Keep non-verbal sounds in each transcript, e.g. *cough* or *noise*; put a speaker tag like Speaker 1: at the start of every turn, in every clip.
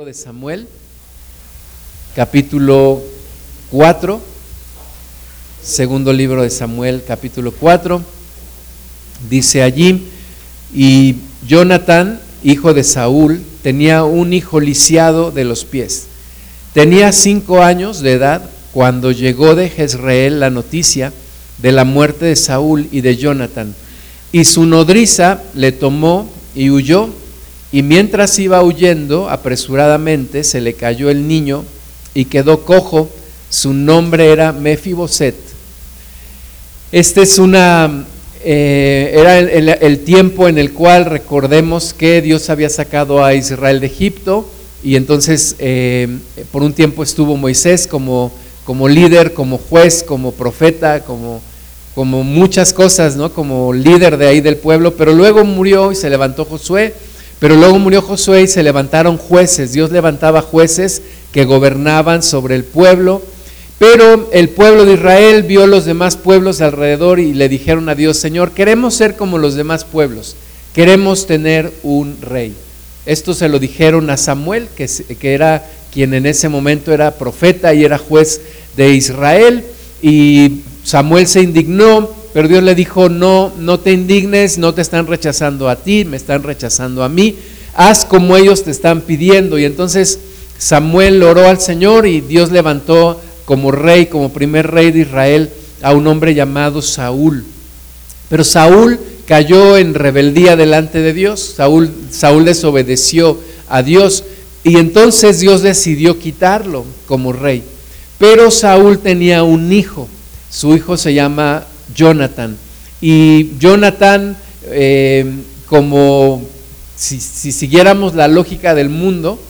Speaker 1: libro de Samuel, capítulo 4, segundo libro de Samuel, capítulo 4, dice allí, y Jonathan, hijo de Saúl, tenía un hijo lisiado de los pies. Tenía cinco años de edad cuando llegó de Jezreel la noticia de la muerte de Saúl y de Jonathan, y su nodriza le tomó y huyó y mientras iba huyendo apresuradamente, se le cayó el niño y quedó cojo. Su nombre era Mefiboset. Este es una, eh, era el, tiempo en el cual recordemos que Dios había sacado a Israel de Egipto y entonces eh, por un tiempo estuvo Moisés como, como líder, como juez, como profeta, como, como muchas cosas, ¿no? Como líder de ahí del pueblo, pero luego murió y se levantó Josué pero luego murió Josué y se levantaron jueces. Dios levantaba jueces que gobernaban sobre el pueblo. Pero el pueblo de Israel vio los demás pueblos alrededor y le dijeron a Dios, Señor, queremos ser como los demás pueblos, queremos tener un rey. Esto se lo dijeron a Samuel, que, que era quien en ese momento era profeta y era juez de Israel. Y Samuel se indignó pero Dios le dijo, no, no te indignes, no te están rechazando a ti, me están rechazando a mí, haz como ellos te están pidiendo. Y entonces Samuel oró al Señor y Dios levantó como rey, como primer rey de Israel, a un hombre llamado Saúl. Pero Saúl cayó en rebeldía delante de Dios, Saúl, Saúl desobedeció a Dios y entonces Dios decidió quitarlo como rey. Pero Saúl tenía un hijo, su hijo se llama Jonathan. Y Jonathan, eh, como si, siguiéramos la lógica del mundo,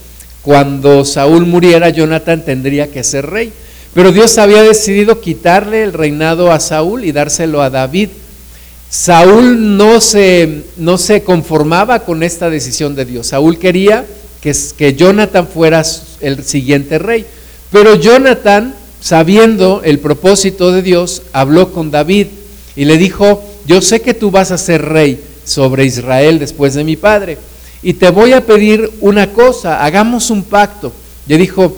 Speaker 1: cuando Saúl muriera, Jonathan tendría que ser rey. Pero Dios había decidido quitarle el reinado a Saúl y dárselo a David. Saúl no se, no se conformaba con esta decisión de Dios. Saúl quería que, que Jonathan fuera el siguiente rey. Pero Jonathan sabiendo el propósito de Dios, habló con David y le dijo, yo sé que tú vas a ser rey sobre Israel después de mi padre, y te voy a pedir una cosa, hagamos un pacto. Le dijo,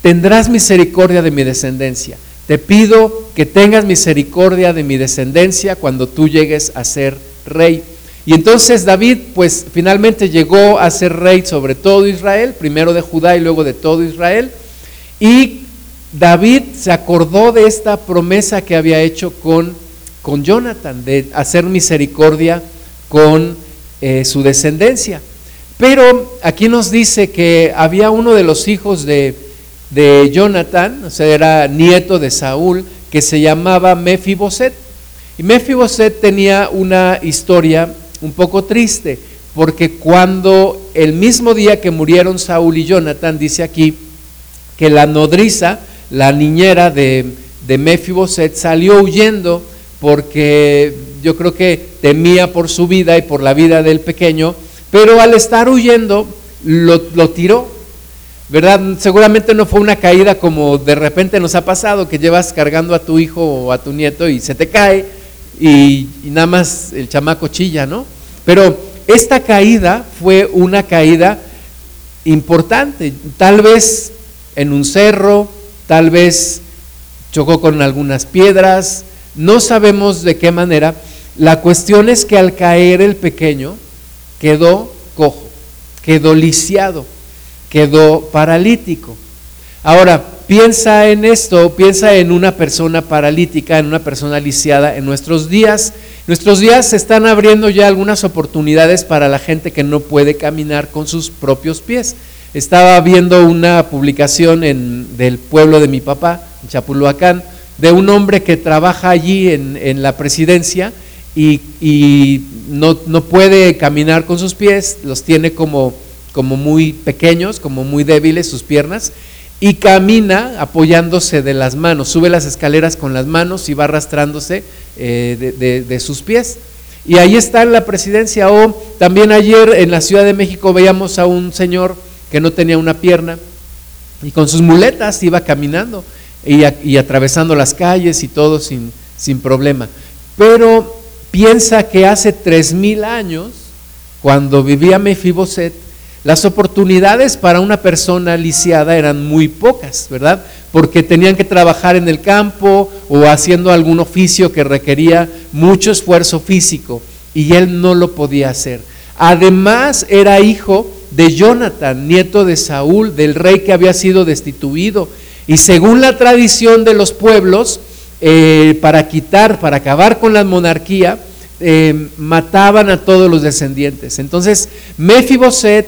Speaker 1: tendrás misericordia de mi descendencia. Te pido que tengas misericordia de mi descendencia cuando tú llegues a ser rey. Y entonces David, pues finalmente llegó a ser rey sobre todo Israel, primero de Judá y luego de todo Israel. Y David se acordó de esta promesa que había hecho con, con Jonathan, de hacer misericordia con eh, su descendencia. Pero aquí nos dice que había uno de los hijos de, de Jonathan, o sea, era nieto de Saúl, que se llamaba Mefiboset. Y Mefiboset tenía una historia un poco triste, porque cuando el mismo día que murieron Saúl y Jonathan, dice aquí que la nodriza la niñera de, de Mefiboset salió huyendo porque yo creo que temía por su vida y por la vida del pequeño, pero al estar huyendo lo, tiró, ¿verdad? Seguramente no fue una caída como de repente nos ha pasado, que llevas cargando a tu hijo o a tu nieto y se te cae y, y nada más el chamaco chilla, ¿no? Pero esta caída fue una caída importante, tal vez en un cerro, tal vez chocó con algunas piedras, no sabemos de qué manera. La cuestión es que al caer el pequeño quedó cojo, quedó lisiado, quedó paralítico. Ahora, piensa en esto, piensa en una persona paralítica, en una persona lisiada en nuestros días. Nuestros días se están abriendo ya algunas oportunidades para la gente que no puede caminar con sus propios pies. Estaba viendo una publicación en, del pueblo de mi papá, en Chapulhuacán, de un hombre que trabaja allí en, la presidencia y, no, puede caminar con sus pies, los tiene como, muy pequeños, como muy débiles sus piernas, y camina apoyándose de las manos, sube las escaleras con las manos y va arrastrándose eh, de, de, sus pies. Y ahí está en la presidencia. O también ayer en la Ciudad de México veíamos a un señor que no tenía una pierna y con sus muletas iba caminando y, atravesando las calles y todo sin, sin problema. Pero piensa que hace tres mil años, cuando vivía Mefiboset, las oportunidades para una persona lisiada eran muy pocas, ¿verdad? Porque tenían que trabajar en el campo o haciendo algún oficio que requería mucho esfuerzo físico y él no lo podía hacer. Además era hijo de Jonathan, nieto de Saúl, del rey que había sido destituido. Y según la tradición de los pueblos, eh, para quitar, para acabar con la monarquía, eh, mataban a todos los descendientes. Entonces, Mefiboset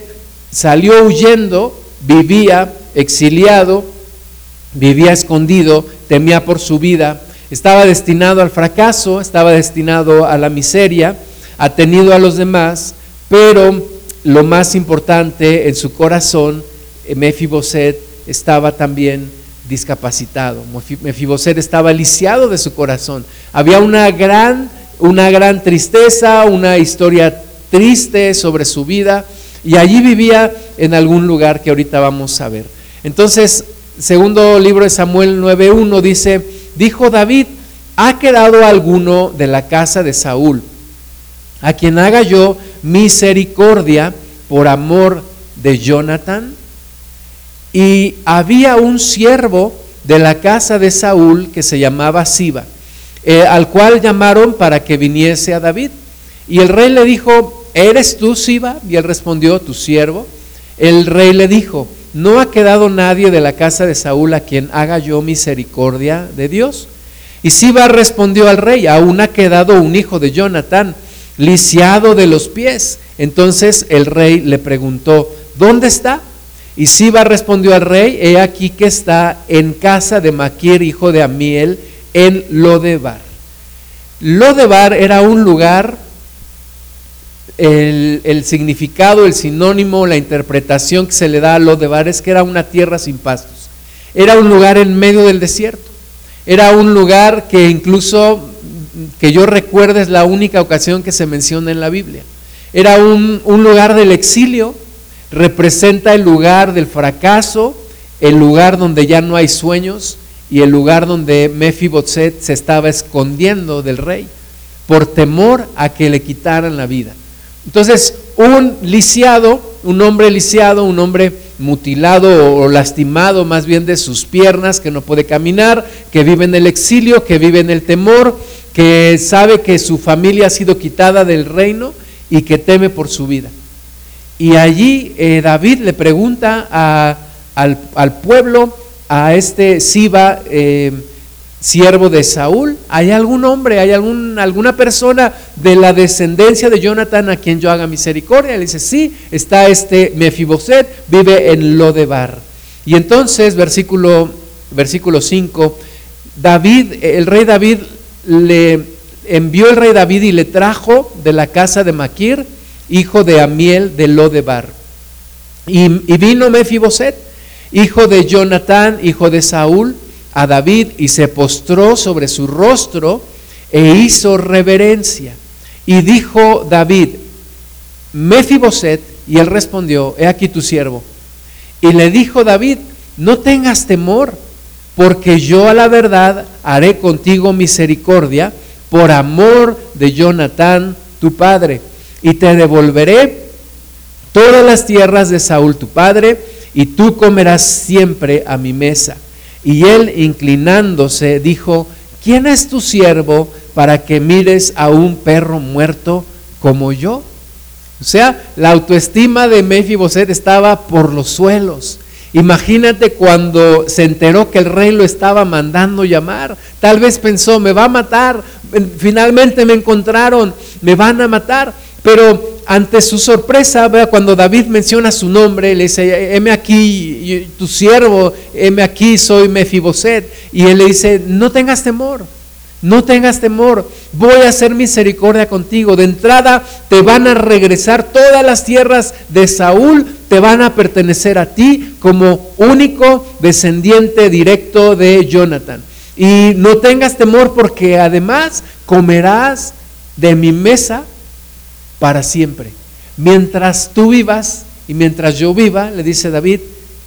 Speaker 1: salió huyendo, vivía exiliado, vivía escondido, temía por su vida, estaba destinado al fracaso, estaba destinado a la miseria, atenido a los demás, pero lo más importante en su corazón, eh, Mefiboset estaba también discapacitado. Mefiboset estaba lisiado de su corazón. Había una gran, una gran tristeza, una historia triste sobre su vida y allí vivía en algún lugar que ahorita vamos a ver. Entonces, segundo libro de Samuel 9.1 dice, dijo David, ¿ha quedado alguno de la casa de Saúl a quien haga yo misericordia por amor de Jonathan? Y había un siervo de la casa de Saúl que se llamaba Siba, eh, al cual llamaron para que viniese a David. Y el rey le dijo, ¿eres tú Siba? Y él respondió, tu siervo. El rey le dijo, ¿no ha quedado nadie de la casa de Saúl a quien haga yo misericordia de Dios? Y Siba respondió al rey, aún ha quedado un hijo de Jonathan, lisiado de los pies. Entonces el rey le preguntó, ¿dónde está? Y Siba respondió al rey, he aquí que está en casa de Maquir, hijo de Amiel, en Lodebar. Lodebar era un lugar, el, el, significado, el sinónimo, la interpretación que se le da a Lodebar es que era una tierra sin pastos. Era un lugar en medio del desierto. Era un lugar que incluso, que yo recuerde, es la única ocasión que se menciona en la Biblia. Era un, lugar del exilio, representa el lugar del fracaso, el lugar donde ya no hay sueños y el lugar donde Mefiboset se estaba escondiendo del rey por temor a que le quitaran la vida. Entonces, un lisiado, un hombre lisiado, un hombre mutilado o lastimado más bien de sus piernas, que no puede caminar, que vive en el exilio, que vive en el temor, que sabe que su familia ha sido quitada del reino y que teme por su vida. Y allí eh, David le pregunta al, pueblo, a este Siba, eh, siervo de Saúl, ¿hay algún hombre, hay algún, alguna persona de la descendencia de Jonathan a quien yo haga misericordia? Le dice, sí, está este Mefiboset, vive en Lodebar. Y entonces, versículo, versículo 5, David, el rey David le envió el rey David y le trajo de la casa de Maquir, hijo de Amiel de Lodebar. Y, vino Mefiboset, hijo de Jonatán, hijo de Saúl, a David y se postró sobre su rostro e hizo reverencia. Y dijo David, Mefiboset, y él respondió, he aquí tu siervo. Y le dijo David, no tengas temor, porque yo a la verdad haré contigo misericordia por amor de Jonatán, tu padre y te devolveré todas las tierras de Saúl tu padre, y tú comerás siempre a mi mesa. Y él, inclinándose, dijo, ¿quién es tu siervo para que mires a un perro muerto como yo? O sea, la autoestima de Mefiboset estaba por los suelos. Imagínate cuando se enteró que el rey lo estaba mandando llamar. Tal vez pensó, me va a matar. Finalmente me encontraron, me van a matar. Pero ante su sorpresa, cuando David menciona su nombre, le dice, heme aquí, tu siervo, heme aquí, soy Mefiboset. Y él le dice, no tengas temor, no tengas temor, voy a hacer misericordia contigo. De entrada te van a regresar todas las tierras de Saúl, te van a pertenecer a ti como único descendiente directo de Jonathan. Y no tengas temor porque además comerás de mi mesa para siempre. Mientras tú vivas y mientras yo viva, le dice David,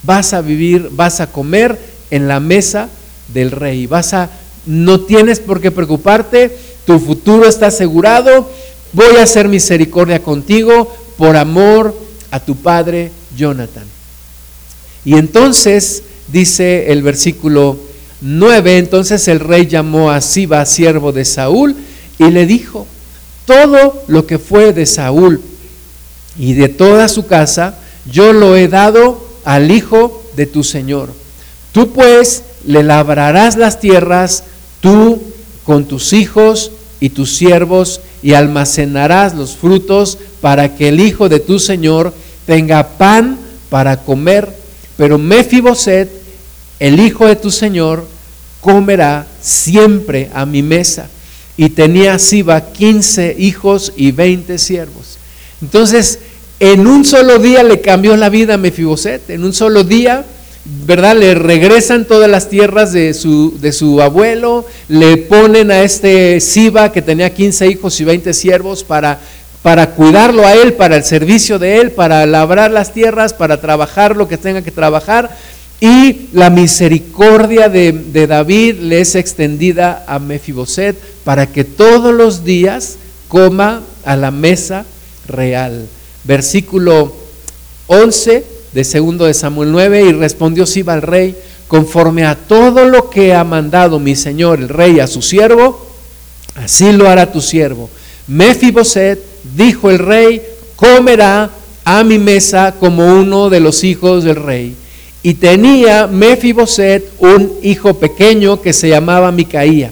Speaker 1: vas a vivir, vas a comer en la mesa del rey. Vas a no tienes por qué preocuparte, tu futuro está asegurado. Voy a hacer misericordia contigo por amor a tu padre Jonathan. Y entonces dice el versículo 9, entonces el rey llamó a Siba, siervo de Saúl, y le dijo, todo lo que fue de Saúl y de toda su casa, yo lo he dado al hijo de tu Señor. Tú pues le labrarás las tierras, tú con tus hijos y tus siervos, y almacenarás los frutos para que el hijo de tu Señor tenga pan para comer. Pero Mefiboset, el hijo de tu Señor, comerá siempre a mi mesa. Y tenía Siba quince hijos y veinte siervos. Entonces, en un solo día le cambió la vida a Mefiboset. En un solo día, ¿verdad? Le regresan todas las tierras de su, de su abuelo, le ponen a este Siba que tenía 15 hijos y 20 siervos para, para cuidarlo a él, para el servicio de él, para labrar las tierras, para trabajar lo que tenga que trabajar. Y la misericordia de, David le es extendida a Mefiboset para que todos los días coma a la mesa real versículo 11 de segundo de Samuel 9, y respondió Siba al rey, conforme a todo lo que ha mandado mi señor el rey a su siervo, así lo hará tu siervo. Mefiboset, dijo el rey, comerá a mi mesa como uno de los hijos del rey. Y tenía Mefiboset un hijo pequeño que se llamaba Micaía.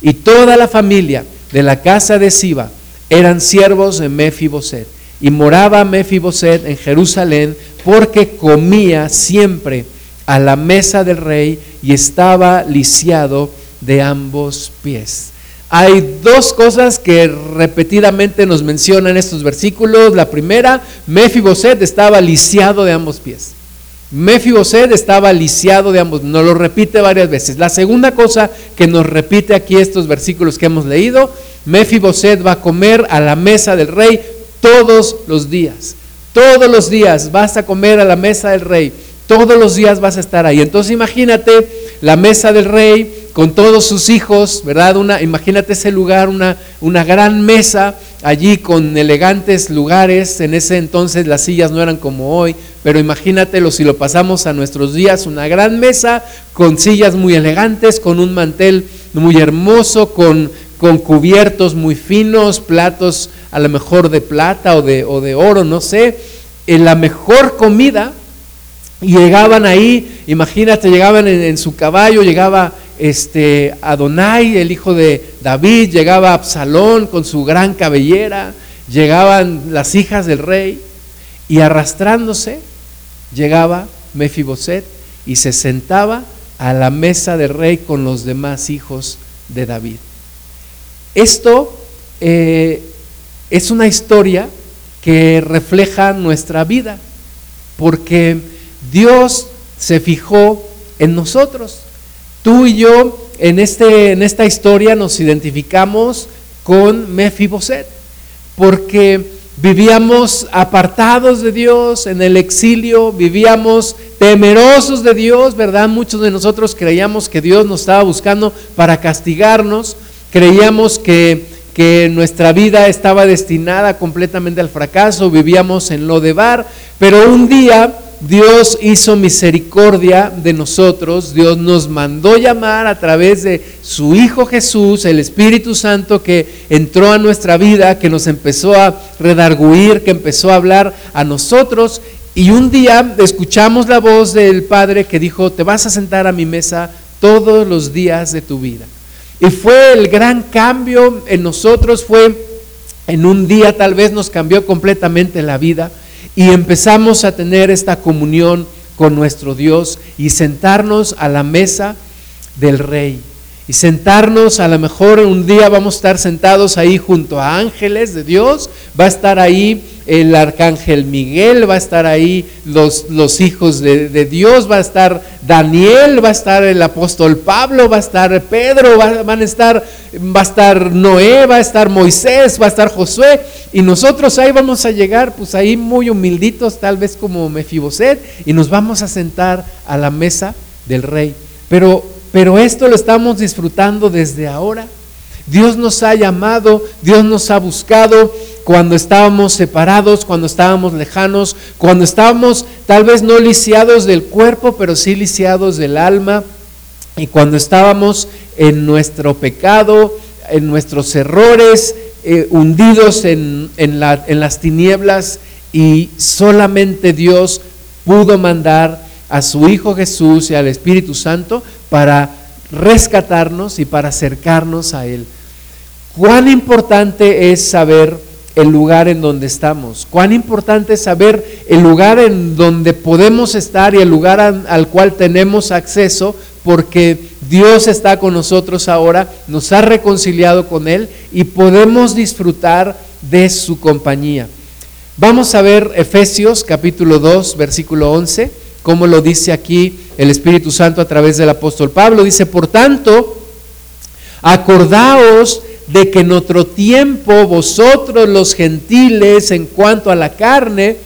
Speaker 1: Y toda la familia de la casa de Siba eran siervos de Mefiboset. Y moraba Mefiboset en Jerusalén porque comía siempre a la mesa del rey y estaba lisiado de ambos pies. Hay dos cosas que repetidamente nos mencionan estos versículos. La primera, Mefiboset estaba lisiado de ambos pies. Mefiboset estaba lisiado de ambos, nos lo repite varias veces. La segunda cosa que nos repite aquí estos versículos que hemos leído, Mefiboset va a comer a la mesa del rey todos los días. Todos los días vas a comer a la mesa del rey. Todos los días vas a estar ahí. Entonces imagínate la mesa del rey con todos sus hijos, ¿verdad? Una, imagínate ese lugar, una, una gran mesa allí con elegantes lugares. En ese entonces las sillas no eran como hoy, pero imagínatelo si lo pasamos a nuestros días, una gran mesa con sillas muy elegantes, con un mantel muy hermoso, con, con cubiertos muy finos, platos a lo mejor de plata o de, o de oro, no sé, en la mejor comida. Llegaban ahí, imagínate, llegaban en, su caballo, llegaba este Adonai, el hijo de David, llegaba Absalón con su gran cabellera, llegaban las hijas del rey, y arrastrándose llegaba Mefiboset y se sentaba a la mesa del rey con los demás hijos de David. Esto eh, es una historia que refleja nuestra vida, porque Dios se fijó en nosotros. Tú y yo en, este, en esta historia nos identificamos con Mefiboset, porque vivíamos apartados de Dios, en el exilio, vivíamos temerosos de Dios, ¿verdad? Muchos de nosotros creíamos que Dios nos estaba buscando para castigarnos, Creíamos que, que nuestra vida estaba destinada completamente al fracaso, vivíamos en lo de bar, pero un día Dios hizo misericordia de nosotros, Dios nos mandó llamar a través de su Hijo Jesús, el Espíritu Santo que entró a nuestra vida, que nos empezó a redarguir, que empezó a hablar a nosotros. Y un día escuchamos la voz del Padre que dijo, te vas a sentar a mi mesa todos los días de tu vida. Y fue el gran cambio en nosotros, fue en un día tal vez nos cambió completamente la vida y empezamos a tener esta comunión con nuestro Dios y sentarnos a la mesa del Rey. Y sentarnos, a lo mejor un día vamos a estar sentados ahí junto a ángeles de Dios, va a estar ahí el arcángel Miguel, va a estar ahí los, los hijos de, Dios, va a estar Daniel, va a estar el apóstol Pablo, va a estar Pedro, va, van a estar, va a estar Noé, va a estar Moisés, va a estar Josué, y nosotros ahí vamos a llegar, pues ahí muy humilditos, tal vez como Mefiboset, y nos vamos a sentar a la mesa del rey. Pero, pero esto lo estamos disfrutando desde ahora. Dios nos ha llamado, Dios nos ha buscado cuando estábamos separados, cuando estábamos lejanos, cuando estábamos tal vez no lisiados del cuerpo, pero sí lisiados del alma. Y cuando estábamos en nuestro pecado, en nuestros errores, eh, hundidos en, en las tinieblas, y solamente Dios pudo mandar a su Hijo Jesús y al Espíritu Santo para rescatarnos y para acercarnos a Él. Cuán importante es saber el lugar en donde estamos, cuán importante es saber el lugar en donde podemos estar y el lugar al cual tenemos acceso, porque Dios está con nosotros ahora, nos ha reconciliado con Él y podemos disfrutar de su compañía. Vamos a ver Efesios capítulo 2, versículo 11, como lo dice aquí el Espíritu Santo a través del apóstol Pablo. Dice, por tanto, acordaos de que en otro tiempo vosotros los gentiles en cuanto a la carne,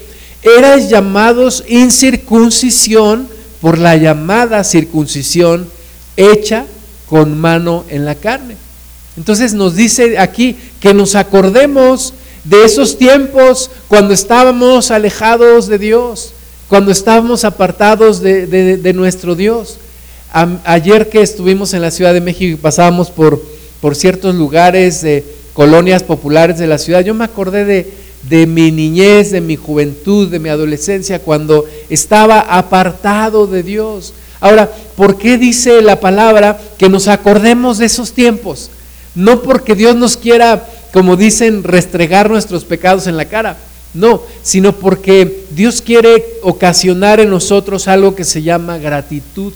Speaker 1: erais llamados incircuncisión por la llamada circuncisión hecha con mano en la carne. Entonces nos dice aquí que nos acordemos de esos tiempos cuando estábamos alejados de Dios, cuando estábamos apartados de, nuestro Dios. ayer que estuvimos en la Ciudad de México y pasábamos por, ciertos lugares, de colonias populares de la ciudad, yo me acordé de, de mi niñez, de mi juventud, de mi adolescencia, cuando estaba apartado de Dios. Ahora, ¿por qué dice la palabra que nos acordemos de esos tiempos? No porque Dios nos quiera como dicen, restregar nuestros pecados en la cara. No, sino porque Dios quiere ocasionar en nosotros algo que se llama gratitud,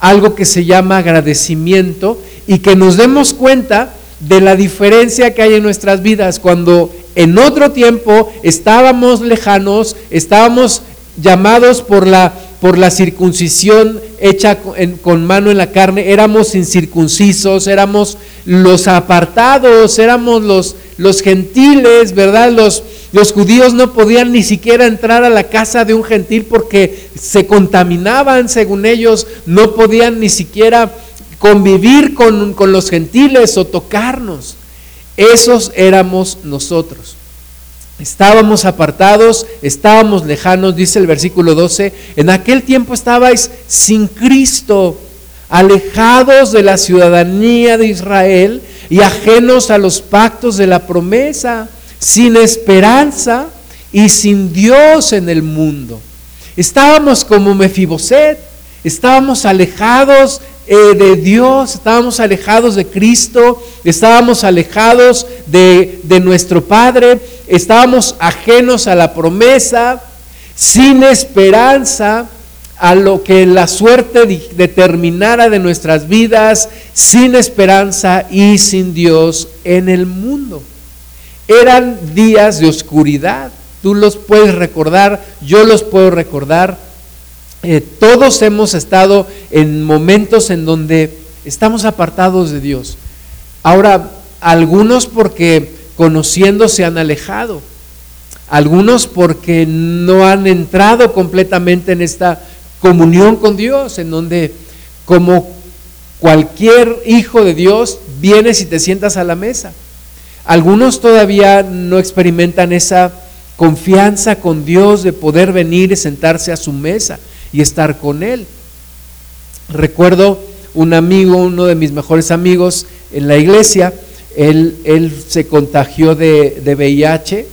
Speaker 1: algo que se llama agradecimiento y que nos demos cuenta de la diferencia que hay en nuestras vidas cuando en otro tiempo estábamos lejanos, estábamos llamados por la, por la circuncisión hecha con mano en la carne, éramos incircuncisos, éramos los apartados, éramos los, los gentiles, ¿verdad? Los, los judíos no podían ni siquiera entrar a la casa de un gentil porque se contaminaban, según ellos, no podían ni siquiera convivir con, con los gentiles o tocarnos. Esos éramos nosotros. Estábamos apartados, estábamos lejanos, dice el versículo 12, en aquel tiempo estabais sin Cristo, alejados de la ciudadanía de Israel y ajenos a los pactos de la promesa, sin esperanza y sin Dios en el mundo. Estábamos como Mefiboset, estábamos alejados eh, de Dios, estábamos alejados de Cristo, estábamos alejados de, de nuestro Padre, estábamos ajenos a la promesa, sin esperanza a lo que la suerte determinara de nuestras vidas, sin esperanza y sin Dios en el mundo. Eran días de oscuridad, tú los puedes recordar, yo los puedo recordar, eh, todos hemos estado en momentos en donde estamos apartados de Dios. Ahora, algunos porque conociendo se han alejado, algunos porque no han entrado completamente en esta comunión con Dios, en donde como cualquier hijo de Dios vienes y te sientas a la mesa. Algunos todavía no experimentan esa confianza con Dios de poder venir y sentarse a su mesa y estar con Él. Recuerdo un amigo, uno de mis mejores amigos en la iglesia, él, él se contagió de, VIH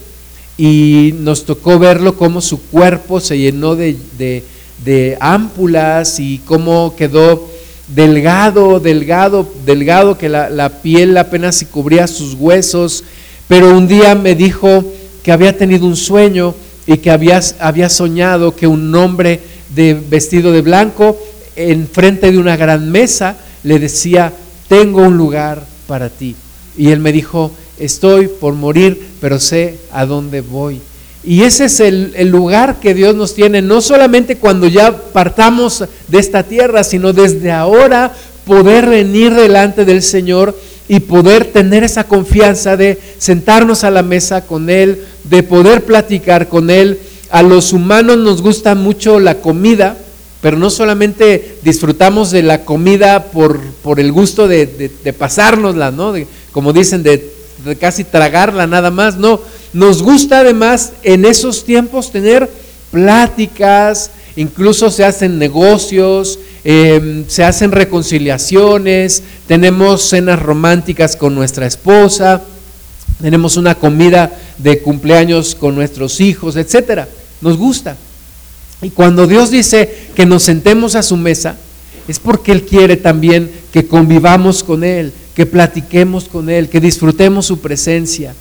Speaker 1: y nos tocó verlo como su cuerpo se llenó de, de, de ámpulas y cómo quedó delgado, delgado, delgado, que la, piel apenas se cubría sus huesos. Pero un día me dijo que había tenido un sueño y que había, había soñado que un hombre de vestido de blanco, enfrente de una gran mesa, le decía, tengo un lugar para ti. Y él me dijo, estoy por morir, pero sé a dónde voy. Y ese es el, lugar que Dios nos tiene, no solamente cuando ya partamos de esta tierra, sino desde ahora poder venir delante del Señor y poder tener esa confianza de sentarnos a la mesa con Él, de poder platicar con Él, a los humanos nos gusta mucho la comida, pero no solamente disfrutamos de la comida por, por el gusto de, de, pasárnosla, ¿no? como dicen, de, de casi tragarla nada más, no. Nos gusta además en esos tiempos tener pláticas, incluso se hacen negocios, em, se hacen reconciliaciones, tenemos cenas románticas con nuestra esposa, tenemos una comida de cumpleaños con nuestros hijos, etcétera. Nos gusta. Y cuando Dios dice que nos sentemos a su mesa, es porque Él quiere también que convivamos con Él, que platiquemos con Él, que disfrutemos su presencia,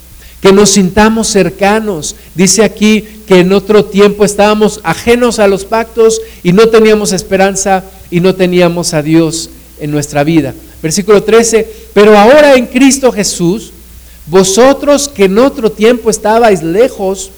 Speaker 1: que nos sintamos cercanos. Dice aquí que en otro tiempo estábamos ajenos a los pactos y no teníamos esperanza y no teníamos a Dios en nuestra vida. Versículo 13, pero ahora en Cristo Jesús, vosotros que en otro tiempo estabais lejos,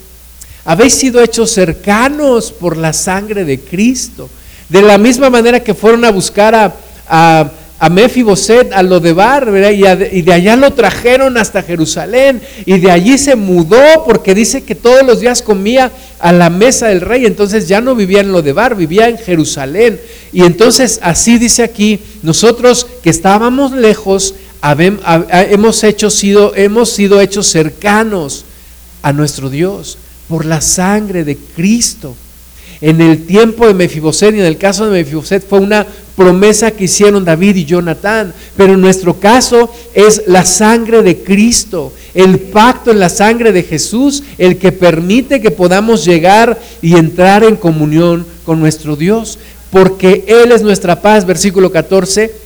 Speaker 1: habéis sido hechos cercanos por la sangre de Cristo. De la misma manera que fueron a buscar a, a, a Mefiboset, a Lodebar, y, y de allá lo trajeron hasta Jerusalén, y de allí se mudó, porque dice que todos los días comía a la mesa del rey, entonces ya no vivía en Lodebar, vivía en Jerusalén. Y entonces así dice aquí, nosotros que estábamos lejos, hemos, hecho, sido, hemos sido hechos cercanos a nuestro Dios por la sangre de Cristo. En el tiempo de Mefiboset y en el caso de Mefiboset fue una promesa que hicieron David y Jonatán, pero en nuestro caso es la sangre de Cristo, el pacto en la sangre de Jesús, el que permite que podamos llegar y entrar en comunión con nuestro Dios, porque Él es nuestra paz, versículo 14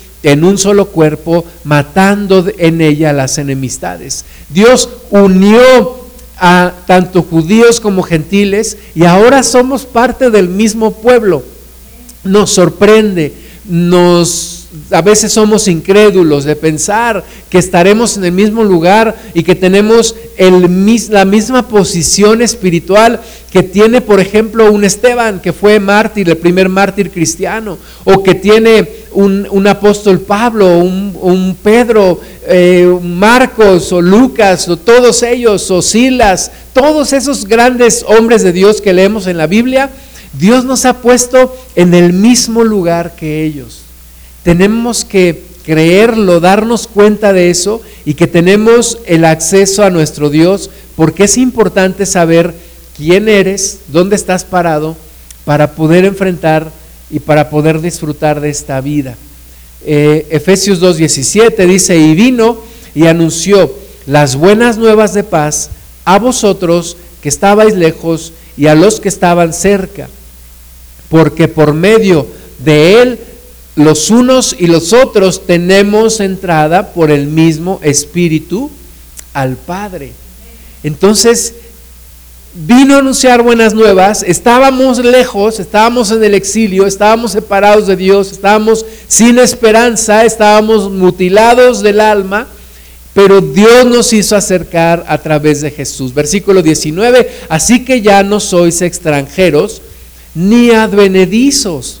Speaker 1: en un solo cuerpo, matando en ella las enemistades. Dios unió a tanto judíos como gentiles y ahora somos parte del mismo pueblo. Nos sorprende, nos a veces somos incrédulos de pensar que estaremos en el mismo lugar y que tenemos la misma posición espiritual que tiene, por ejemplo, un Esteban, que fue mártir, el primer mártir cristiano, o que tiene un, apóstol Pablo, un, un Pedro, eh, Marcos o Lucas, o todos ellos, o Silas, todos esos grandes hombres de Dios que leemos en la Biblia, Dios nos ha puesto en el mismo lugar que ellos. Tenemos que creerlo, darnos cuenta de eso y que tenemos el acceso a nuestro Dios, porque es importante saber quién eres, dónde estás parado, para poder enfrentar y para poder disfrutar de esta vida. Eh, Efesios 2.17 dice, y vino y anunció las buenas nuevas de paz a vosotros que estabais lejos y a los que estaban cerca, porque por medio de él los unos y los otros tenemos entrada por el mismo Espíritu al Padre. Entonces, vino a anunciar buenas nuevas, estábamos lejos, estábamos en el exilio, estábamos separados de Dios, estábamos sin esperanza, estábamos mutilados del alma, pero Dios nos hizo acercar a través de Jesús. Versículo 19, así que ya no sois extranjeros ni advenedizos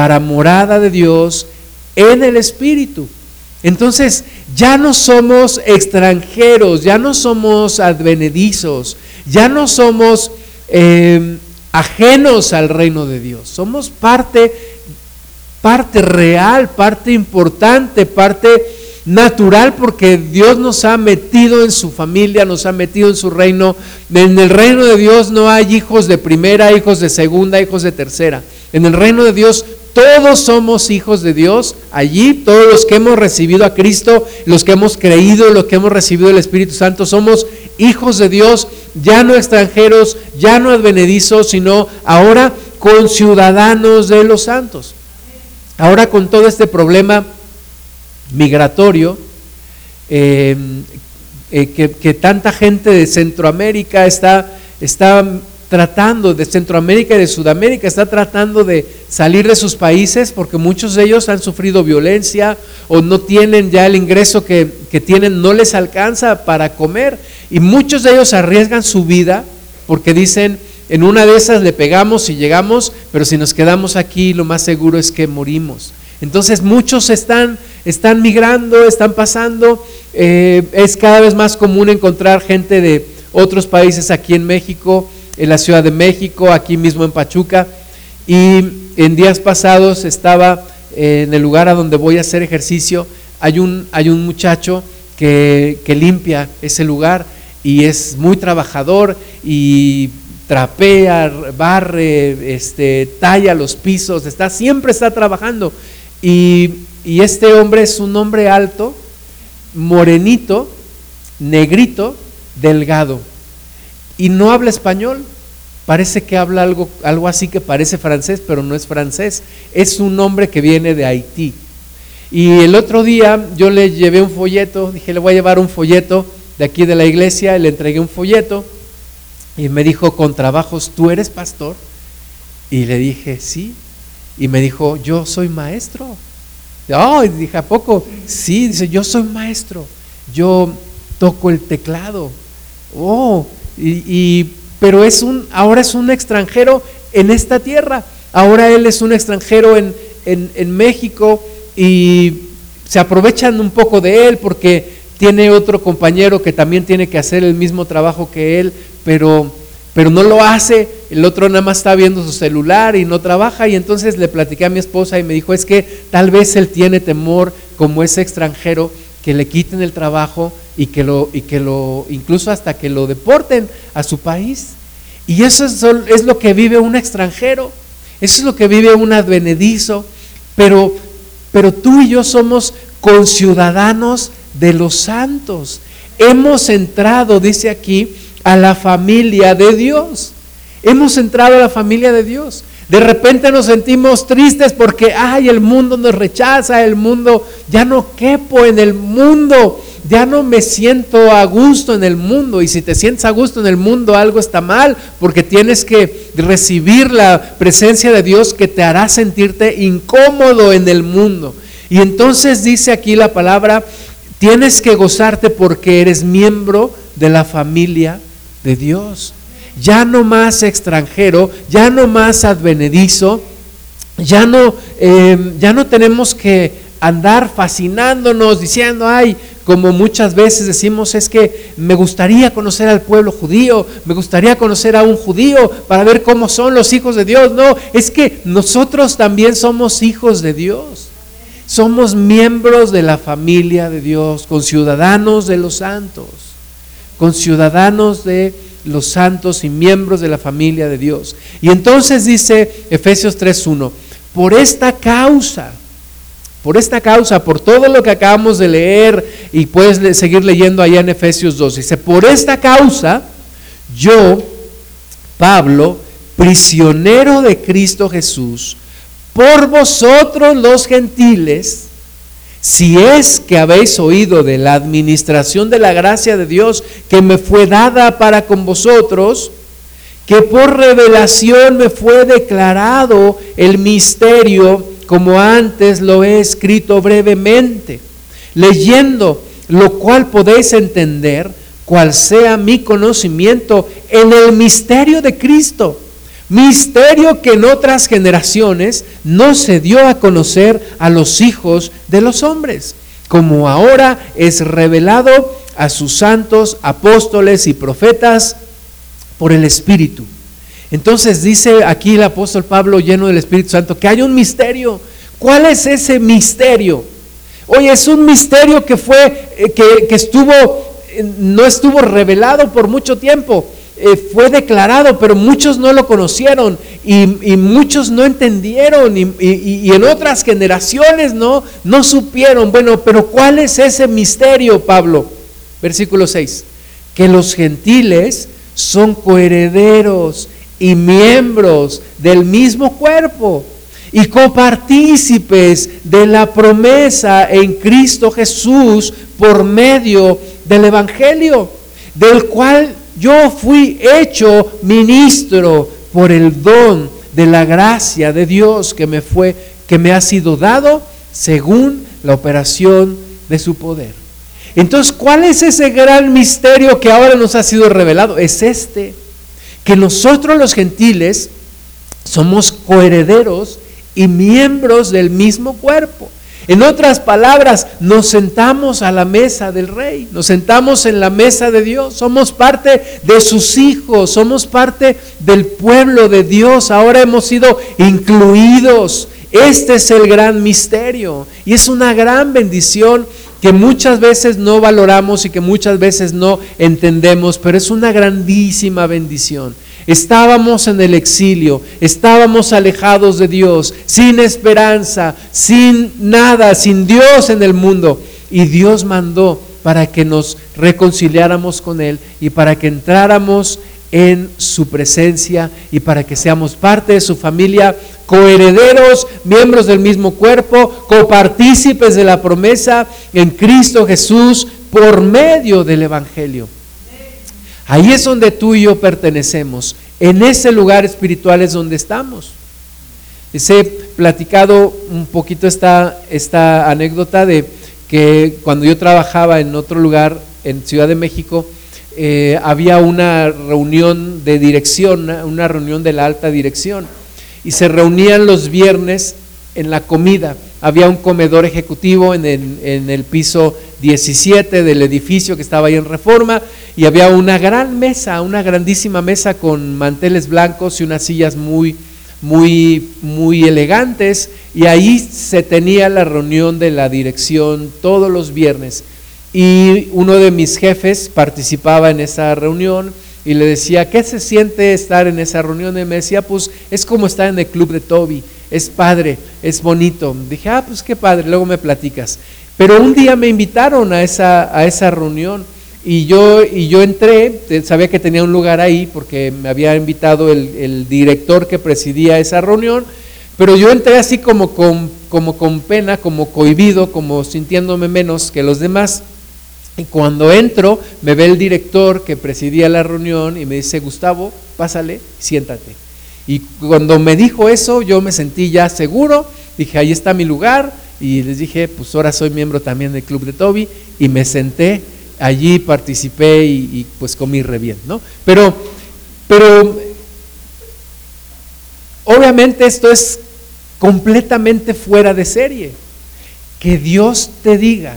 Speaker 1: para morada de Dios en el Espíritu. Entonces, ya no somos extranjeros, ya no somos advenedizos, ya no somos em, ajenos al reino de Dios. Somos parte, parte real, parte importante, parte natural porque Dios nos ha metido en su familia, nos ha metido en su reino. En el reino de Dios no hay hijos de primera, hijos de segunda, hijos de tercera. En el reino de Dios todos somos hijos de Dios allí, todos los que hemos recibido a Cristo, los que hemos creído, los que hemos recibido el Espíritu Santo, somos hijos de Dios, ya no extranjeros, ya no advenedizos, sino ahora conciudadanos de los santos. Ahora con todo este problema migratorio, eh, eh, que, tanta gente de Centroamérica está, está tratando, de Centroamérica y de Sudamérica, está tratando de salir de sus países porque muchos de ellos han sufrido violencia o no tienen ya el ingreso que, que tienen, no les alcanza para comer. Y muchos de ellos arriesgan su vida porque dicen, en una de esas le pegamos y llegamos, pero si nos quedamos aquí lo más seguro es que morimos. Entonces muchos están, están migrando, están pasando. Eh, es cada vez más común encontrar gente de otros países aquí en México, en la Ciudad de México, aquí mismo en Pachuca. Y en días pasados estaba en el lugar a donde voy a hacer ejercicio. Hay un, hay un muchacho que, que limpia ese lugar y es muy trabajador y trapea, barre, este, talla los pisos, está, siempre está trabajando. Y, y este hombre es un hombre alto, morenito, negrito, delgado. Y no habla español. Parece que habla algo, algo así que parece francés, pero no es francés. Es un hombre que viene de Haití. Y el otro día yo le llevé un folleto, dije, le voy a llevar un folleto de aquí de la iglesia, le entregué un folleto y me dijo, con trabajos, ¿tú eres pastor? Y le dije, sí. Y me dijo, yo soy maestro. Oh, y dije, ¿a poco? Sí, dice, yo soy maestro. Yo toco el teclado. Oh, y, pero es un, ahora es un extranjero en esta tierra. Ahora él es un extranjero en, en, México y se aprovechan un poco de él porque tiene otro compañero que también tiene que hacer el mismo trabajo que él, pero, pero no lo hace, el otro nada más está viendo su celular y no trabaja y entonces le platiqué a mi esposa y me dijo, es que tal vez él tiene temor como es extranjero que le quiten el trabajo y que lo y que lo incluso hasta que lo deporten a su país. Y eso es, es lo que vive un extranjero. Eso es lo que vive un advenedizo, pero pero tú y yo somos conciudadanos de los santos. Hemos entrado, dice aquí, a la familia de Dios. Hemos entrado a la familia de Dios. De repente nos sentimos tristes porque, ay, el mundo nos rechaza, el mundo, ya no quepo en el mundo, ya no me siento a gusto en el mundo. Y si te sientes a gusto en el mundo, algo está mal, porque tienes que recibir la presencia de Dios que te hará sentirte incómodo en el mundo. Y entonces dice aquí la palabra, tienes que gozarte porque eres miembro de la familia de Dios. Ya no más extranjero, ya no más advenedizo, ya no, eh, ya no tenemos que andar fascinándonos diciendo, ay, como muchas veces decimos, es que me gustaría conocer al pueblo judío, me gustaría conocer a un judío para ver cómo son los hijos de Dios. No, es que nosotros también somos hijos de Dios. Somos miembros de la familia de Dios, con ciudadanos de los santos, con ciudadanos de los santos y miembros de la familia de Dios. Y entonces dice Efesios 3.1, por esta causa, por esta causa, por todo lo que acabamos de leer y puedes seguir leyendo allá en Efesios 2, dice, por esta causa, yo, Pablo, prisionero de Cristo Jesús, por vosotros los gentiles, si es que habéis oído de la administración de la gracia de Dios que me fue dada para con vosotros, que por revelación me fue declarado el misterio, como antes lo he escrito brevemente, leyendo, lo cual podéis entender cuál sea mi conocimiento en el misterio de Cristo Misterio que en otras generaciones no se dio a conocer a los hijos de los hombres, como ahora es revelado a sus santos apóstoles y profetas por el Espíritu. Entonces dice aquí el apóstol Pablo lleno del Espíritu Santo que hay un misterio. ¿Cuál es ese misterio? Oye, es un misterio que fue, eh, que, que estuvo, eh, no estuvo revelado por mucho tiempo eh, fue declarado, pero muchos no lo conocieron y, muchos no entendieron y, en otras generaciones no, no supieron. Bueno, pero ¿cuál es ese misterio, Pablo? Versículo 6. Que los gentiles son coherederos y miembros del mismo cuerpo y copartícipes de la promesa en Cristo Jesús por medio del Evangelio, del cual yo fui hecho ministro por el don de la gracia de Dios que me fue que me ha sido dado según la operación de su poder. Entonces, ¿cuál es ese gran misterio que ahora nos ha sido revelado? Es este, que nosotros los gentiles somos coherederos y miembros del mismo cuerpo. En otras palabras, nos sentamos a la mesa del rey, nos sentamos en la mesa de Dios, somos parte de sus hijos, somos parte del pueblo de Dios, ahora hemos sido incluidos. Este es el gran misterio y es una gran bendición que muchas veces no valoramos y que muchas veces no entendemos, pero es una grandísima bendición. Estábamos en el exilio, estábamos alejados de Dios, sin esperanza, sin nada, sin Dios en el mundo. Y Dios mandó para que nos reconciliáramos con Él y para que entráramos en su presencia y para que seamos parte de su familia, coherederos, miembros del mismo cuerpo, copartícipes de la promesa en Cristo Jesús por medio del Evangelio. Ahí es donde tú y yo pertenecemos. En ese lugar espiritual es donde estamos. Les he platicado un poquito esta, esta anécdota de que cuando yo trabajaba en otro lugar, en Ciudad de México, eh, había una reunión de dirección, una reunión de la alta dirección, y se reunían los viernes en la comida. Había un comedor ejecutivo en el, piso 17 del edificio que estaba ahí en reforma y había una gran mesa, una grandísima mesa con manteles blancos y unas sillas muy, muy, muy elegantes y ahí se tenía la reunión de la dirección todos los viernes y uno de mis jefes participaba en esa reunión y le decía, ¿qué se siente estar en esa reunión? Y me decía, pues es como estar en el club de Toby, es padre, es bonito. Dije, ah, pues qué padre, luego me platicas. Pero un día me invitaron a esa, a esa reunión y yo, y yo entré, sabía que tenía un lugar ahí porque me había invitado el, director que presidía esa reunión, pero yo entré así como con, como con pena, como cohibido, como sintiéndome menos que los demás. Y cuando entro, me ve el director que presidía la reunión y me dice, Gustavo, pásale, siéntate. Y cuando me dijo eso, yo me sentí ya seguro, dije, ahí está mi lugar, y les dije, pues ahora soy miembro también del Club de Toby, y me senté allí participé y, pues comí re bien, ¿no? Pero, pero obviamente esto es completamente fuera de serie. Que Dios te diga,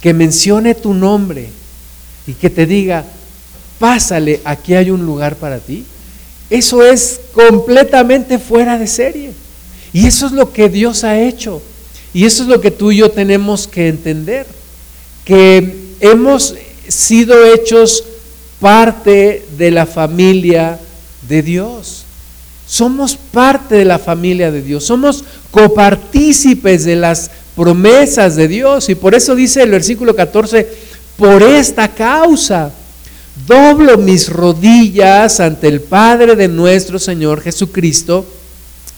Speaker 1: que mencione tu nombre y que te diga, pásale, aquí hay un lugar para ti. Eso es completamente fuera de serie. Y eso es lo que Dios ha hecho. Y eso es lo que tú y yo tenemos que entender. Que hemos sido hechos parte de la familia de Dios. Somos parte de la familia de Dios, somos copartícipes de las promesas de Dios. Y por eso dice el versículo 14, por esta causa doblo mis rodillas ante el Padre de nuestro Señor Jesucristo,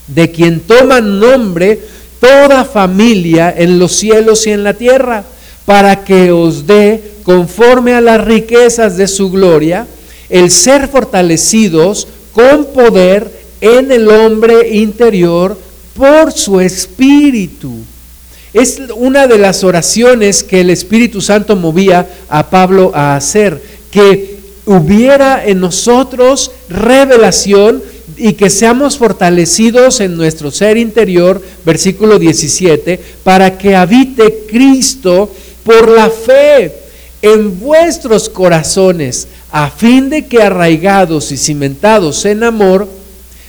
Speaker 1: de quien toma nombre toda familia en los cielos y en la tierra para que os dé, conforme a las riquezas de su gloria, el ser fortalecidos con poder en el hombre interior por su espíritu. Es una de las oraciones que el Espíritu Santo movía a Pablo a hacer, que hubiera en nosotros revelación y que seamos fortalecidos en nuestro ser interior, versículo 17, para que habite Cristo por la fe en vuestros corazones, a fin de que arraigados y cimentados en amor,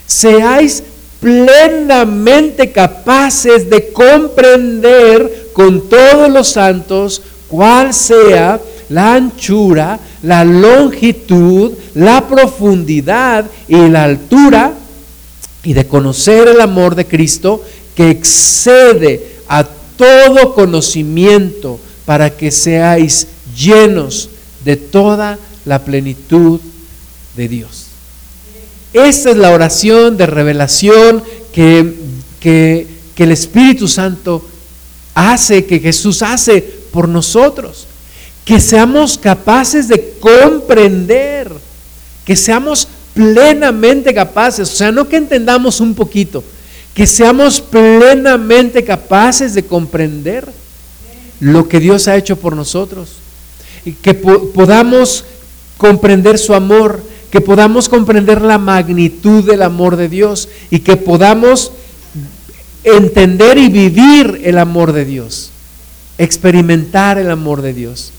Speaker 1: seáis plenamente capaces de comprender con todos los santos cuál sea la anchura, la longitud, la profundidad y la altura, y de conocer el amor de Cristo que excede a todo conocimiento para que seáis llenos de toda la plenitud de Dios. Esa es la oración de revelación que, que, que el Espíritu Santo hace, que Jesús hace por nosotros. Que seamos capaces de comprender, que seamos plenamente capaces, o sea, no que entendamos un poquito, que seamos plenamente capaces de comprender lo que Dios ha hecho por nosotros y que podamos comprender su amor, que podamos comprender la magnitud del amor de Dios y que podamos entender y vivir el amor de Dios, experimentar el amor de Dios,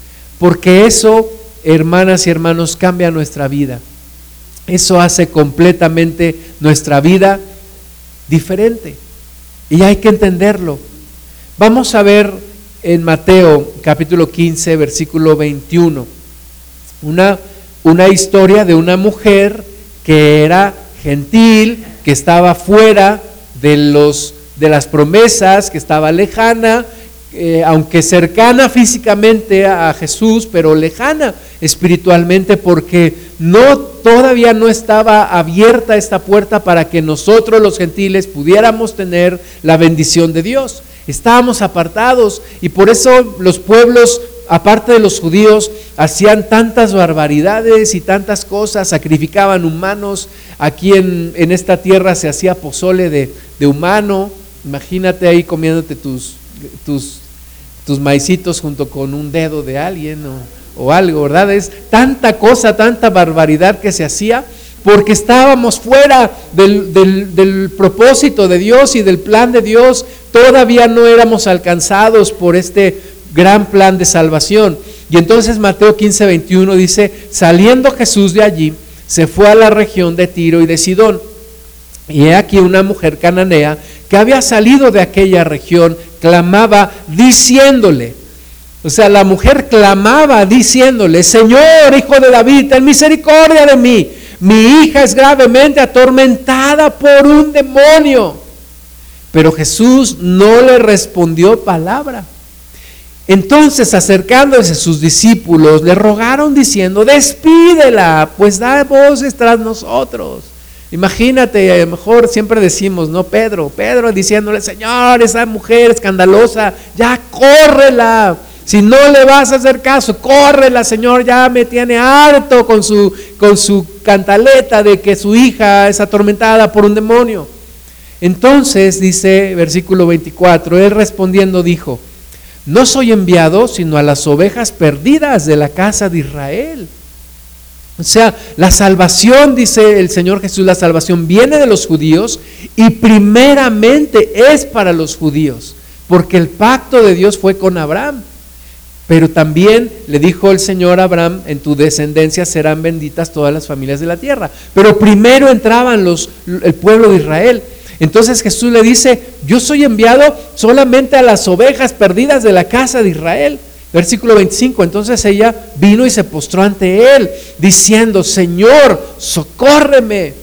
Speaker 1: porque eso, hermanas y hermanos, cambia nuestra vida. Eso hace completamente nuestra vida diferente. Y hay que entenderlo. Vamos a ver en Mateo capítulo 15, versículo 21, una, una historia de una mujer que era gentil, que estaba fuera de, los, de las promesas, que estaba lejana, eh, aunque cercana físicamente a Jesús, pero lejana espiritualmente porque no todavía no estaba abierta esta puerta para que nosotros los gentiles pudiéramos tener la bendición de Dios. Estábamos apartados y por eso los pueblos aparte de los judíos, hacían tantas barbaridades y tantas cosas, sacrificaban humanos. Aquí en, en esta tierra se hacía pozole de, de, humano. Imagínate ahí comiéndote tus, tus tus maicitos junto con un dedo de alguien o, algo, ¿verdad? Es tanta cosa, tanta barbaridad que se hacía porque estábamos fuera del, del, propósito de Dios y del plan de Dios, todavía no éramos alcanzados por este gran plan de salvación. Y entonces Mateo 15, 21 dice, saliendo Jesús de allí, se fue a la región de Tiro y de Sidón. Y he aquí una mujer cananea que había salido de aquella región clamaba diciéndole, o sea, la mujer clamaba diciéndole, Señor, hijo de David, ten misericordia de mí. Mi hija es gravemente atormentada por un demonio. Pero Jesús no le respondió palabra. Entonces, acercándose sus discípulos, le rogaron diciendo, despídela, pues da voces tras nosotros. Imagínate, a lo mejor siempre decimos, no, Pedro, Pedro diciéndole, Señor, esa mujer escandalosa, ya córrela. Si no le vas a hacer caso, córrela, Señor, ya me tiene harto con su, con su cantaleta de que su hija es atormentada por un demonio. Entonces, dice versículo 24, él respondiendo dijo, no soy enviado sino a las ovejas perdidas de la casa de Israel. O sea, la salvación, dice el Señor Jesús, la salvación viene de los judíos y primeramente es para los judíos, porque el pacto de Dios fue con Abraham. Pero también le dijo el Señor a Abraham, en tu descendencia serán benditas todas las familias de la tierra. Pero primero entraban los, el pueblo de Israel. Entonces Jesús le dice, yo soy enviado solamente a las ovejas perdidas de la casa de Israel. Versículo 25, entonces ella vino y se postró ante él, diciendo, Señor, socórreme.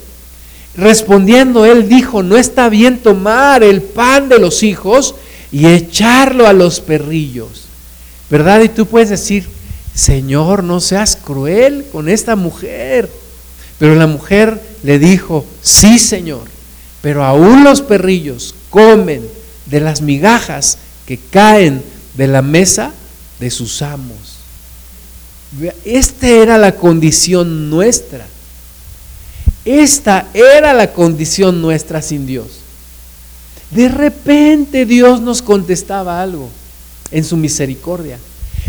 Speaker 1: Respondiendo, él dijo, no está bien tomar el pan de los hijos y echarlo a los perrillos. ¿Verdad? Y tú puedes decir, Señor, no seas cruel con esta mujer. Pero la mujer le dijo, sí, Señor, pero aún los perrillos comen de las migajas que caen de la mesa de sus amos. Esta era la condición nuestra. Esta era la condición nuestra sin Dios. De repente Dios nos contestaba algo en su misericordia.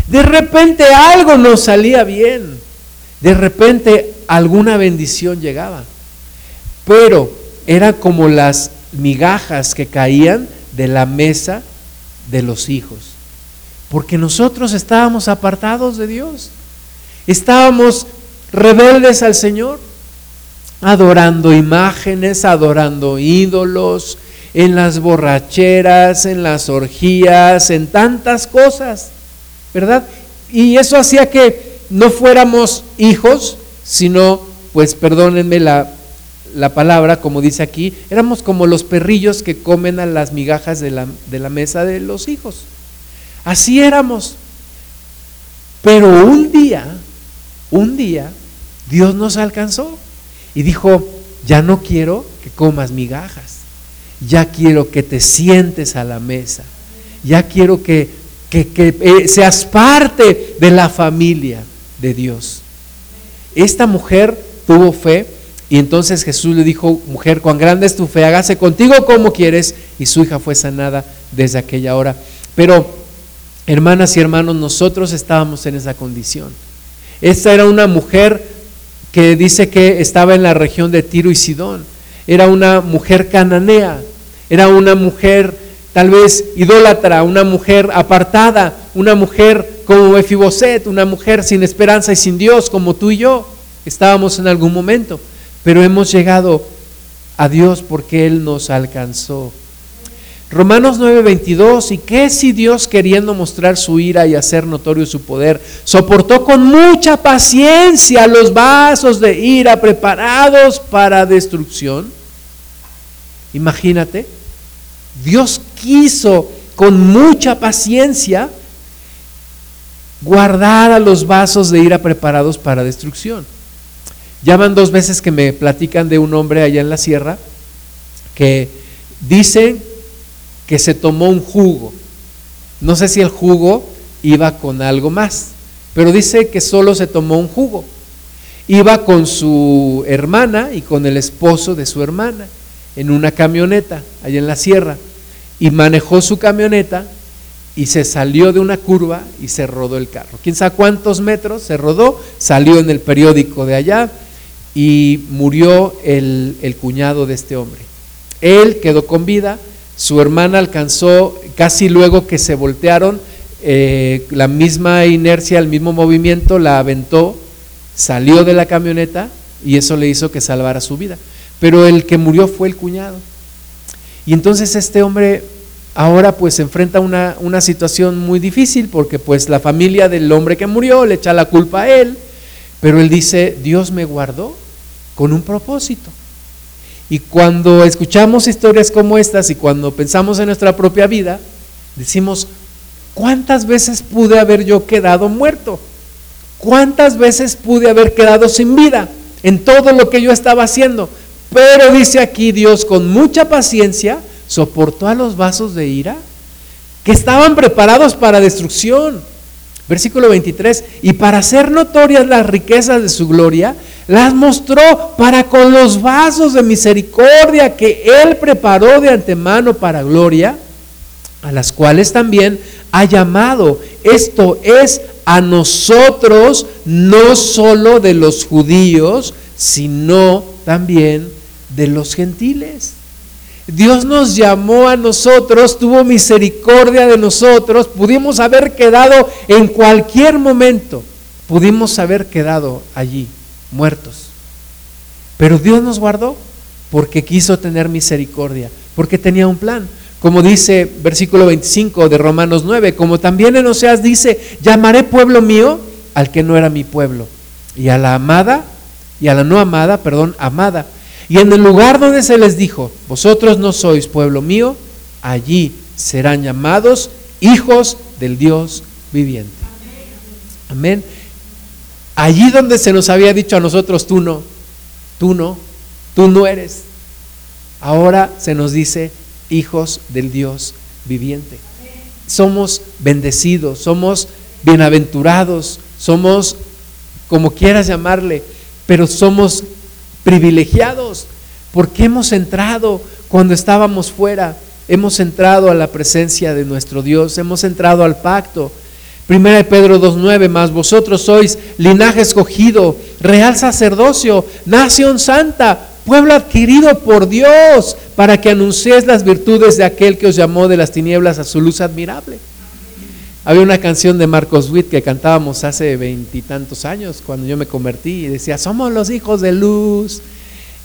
Speaker 1: De repente algo nos salía bien. De repente alguna bendición llegaba. Pero era como las migajas que caían de la mesa de los hijos porque nosotros estábamos apartados de Dios. Estábamos rebeldes al Señor, adorando imágenes, adorando ídolos, en las borracheras, en las orgías, en tantas cosas, ¿verdad? Y eso hacía que no fuéramos hijos, sino, pues perdónenme la, la palabra, como dice aquí, éramos como los perrillos que comen a las migajas de la, de la mesa de los hijos. Así éramos. Pero un día, un día, Dios nos alcanzó y dijo, ya no quiero que comas migajas, ya quiero que te sientes a la mesa, ya quiero que, eh, seas parte de la familia de Dios. Esta mujer tuvo fe y entonces Jesús le dijo, mujer, cuán grande es tu fe, hágase contigo como quieres. Y su hija fue sanada desde aquella hora. Pero, hermanas y hermanos, nosotros estábamos en esa condición. Esta era una mujer que dice que estaba en la región de Tiro y Sidón. Era una mujer cananea, era una mujer tal vez idólatra, una mujer apartada, una mujer como Efiboset, una mujer sin esperanza y sin Dios, como tú y yo estábamos en algún momento pero hemos llegado a Dios porque Él nos alcanzó. Romanos 9:22, ¿y qué si Dios queriendo mostrar su ira y hacer notorio su poder, soportó con mucha paciencia los vasos de ira preparados para destrucción? Imagínate, Dios quiso con mucha paciencia guardar a los vasos de ira preparados para destrucción. Ya van dos veces que me platican de un hombre allá en la sierra que dice que se tomó un jugo. No sé si el jugo iba con algo más, pero dice que solo se tomó un jugo. Iba con su hermana y con el esposo de su hermana en una camioneta allá en la sierra y manejó su camioneta y se salió de una curva y se rodó el carro. ¿Quién sabe cuántos metros se rodó? Salió en el periódico de allá y murió el, cuñado de este hombre. Él quedó con vida, su hermana alcanzó, casi luego que se voltearon, eh, la misma inercia, el mismo movimiento la aventó, salió de la camioneta y eso le hizo que salvara su vida. Pero el que murió fue el cuñado. Y entonces este hombre ahora pues enfrenta una, una situación muy difícil porque pues la familia del hombre que murió le echa la culpa a él, pero él dice, Dios me guardó con un propósito. Y cuando escuchamos historias como estas y cuando pensamos en nuestra propia vida, decimos, ¿cuántas veces pude haber yo quedado muerto? ¿Cuántas veces pude haber quedado sin vida en todo lo que yo estaba haciendo? Pero dice aquí Dios con mucha paciencia, soportó a los vasos de ira que estaban preparados para destrucción. Versículo 23, y para hacer notorias las riquezas de su gloria, las mostró para con los vasos de misericordia que Él preparó de antemano para gloria, a las cuales también ha llamado. Esto es a nosotros, no solo de los judíos, sino también de los gentiles. Dios nos llamó a nosotros, tuvo misericordia de nosotros, pudimos haber quedado en cualquier momento, pudimos haber quedado allí muertos. Pero Dios nos guardó porque quiso tener misericordia, porque tenía un plan. Como dice versículo 25 de Romanos 9, como también en Oseas dice, llamaré pueblo mío al que no era mi pueblo, y a la amada, y a la no amada, perdón, amada. Y en el lugar donde se les dijo, vosotros no sois pueblo mío, allí serán llamados hijos del Dios viviente. Amén. Allí donde se nos había dicho a nosotros, tú no, tú no, tú no eres. Ahora se nos dice hijos del Dios viviente. Somos bendecidos, somos bienaventurados, somos como quieras llamarle, pero somos privilegiados porque hemos entrado cuando estábamos fuera, hemos entrado a la presencia de nuestro Dios, hemos entrado al pacto. Primera de Pedro 2.9, más vosotros sois linaje escogido, real sacerdocio, nación santa, pueblo adquirido por Dios, para que anunciéis las virtudes de aquel que os llamó de las tinieblas a su luz admirable. Había una canción de Marcos Witt que cantábamos hace veintitantos años, cuando yo me convertí, y decía, somos los hijos de luz.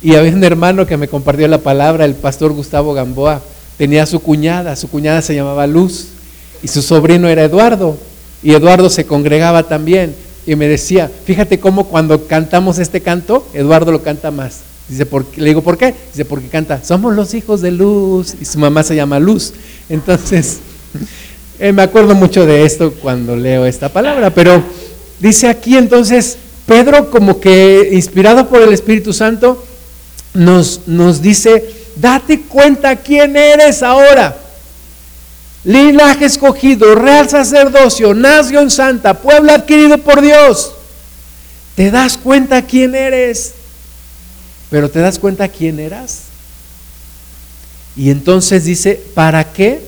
Speaker 1: Y había un hermano que me compartió la palabra, el pastor Gustavo Gamboa, tenía su cuñada, su cuñada se llamaba Luz, y su sobrino era Eduardo y Eduardo se congregaba también y me decía, fíjate cómo cuando cantamos este canto, Eduardo lo canta más. Dice, ¿por Le digo, ¿por qué? Dice, porque canta, somos los hijos de Luz y su mamá se llama Luz. Entonces, *laughs* eh, me acuerdo mucho de esto cuando leo esta palabra, pero dice aquí entonces, Pedro como que inspirado por el Espíritu Santo, nos, nos dice date cuenta quién eres ahora. Linaje escogido, real sacerdocio, nación santa, pueblo adquirido por Dios. Te das cuenta quién eres, pero te das cuenta quién eras. Y entonces dice, ¿para qué?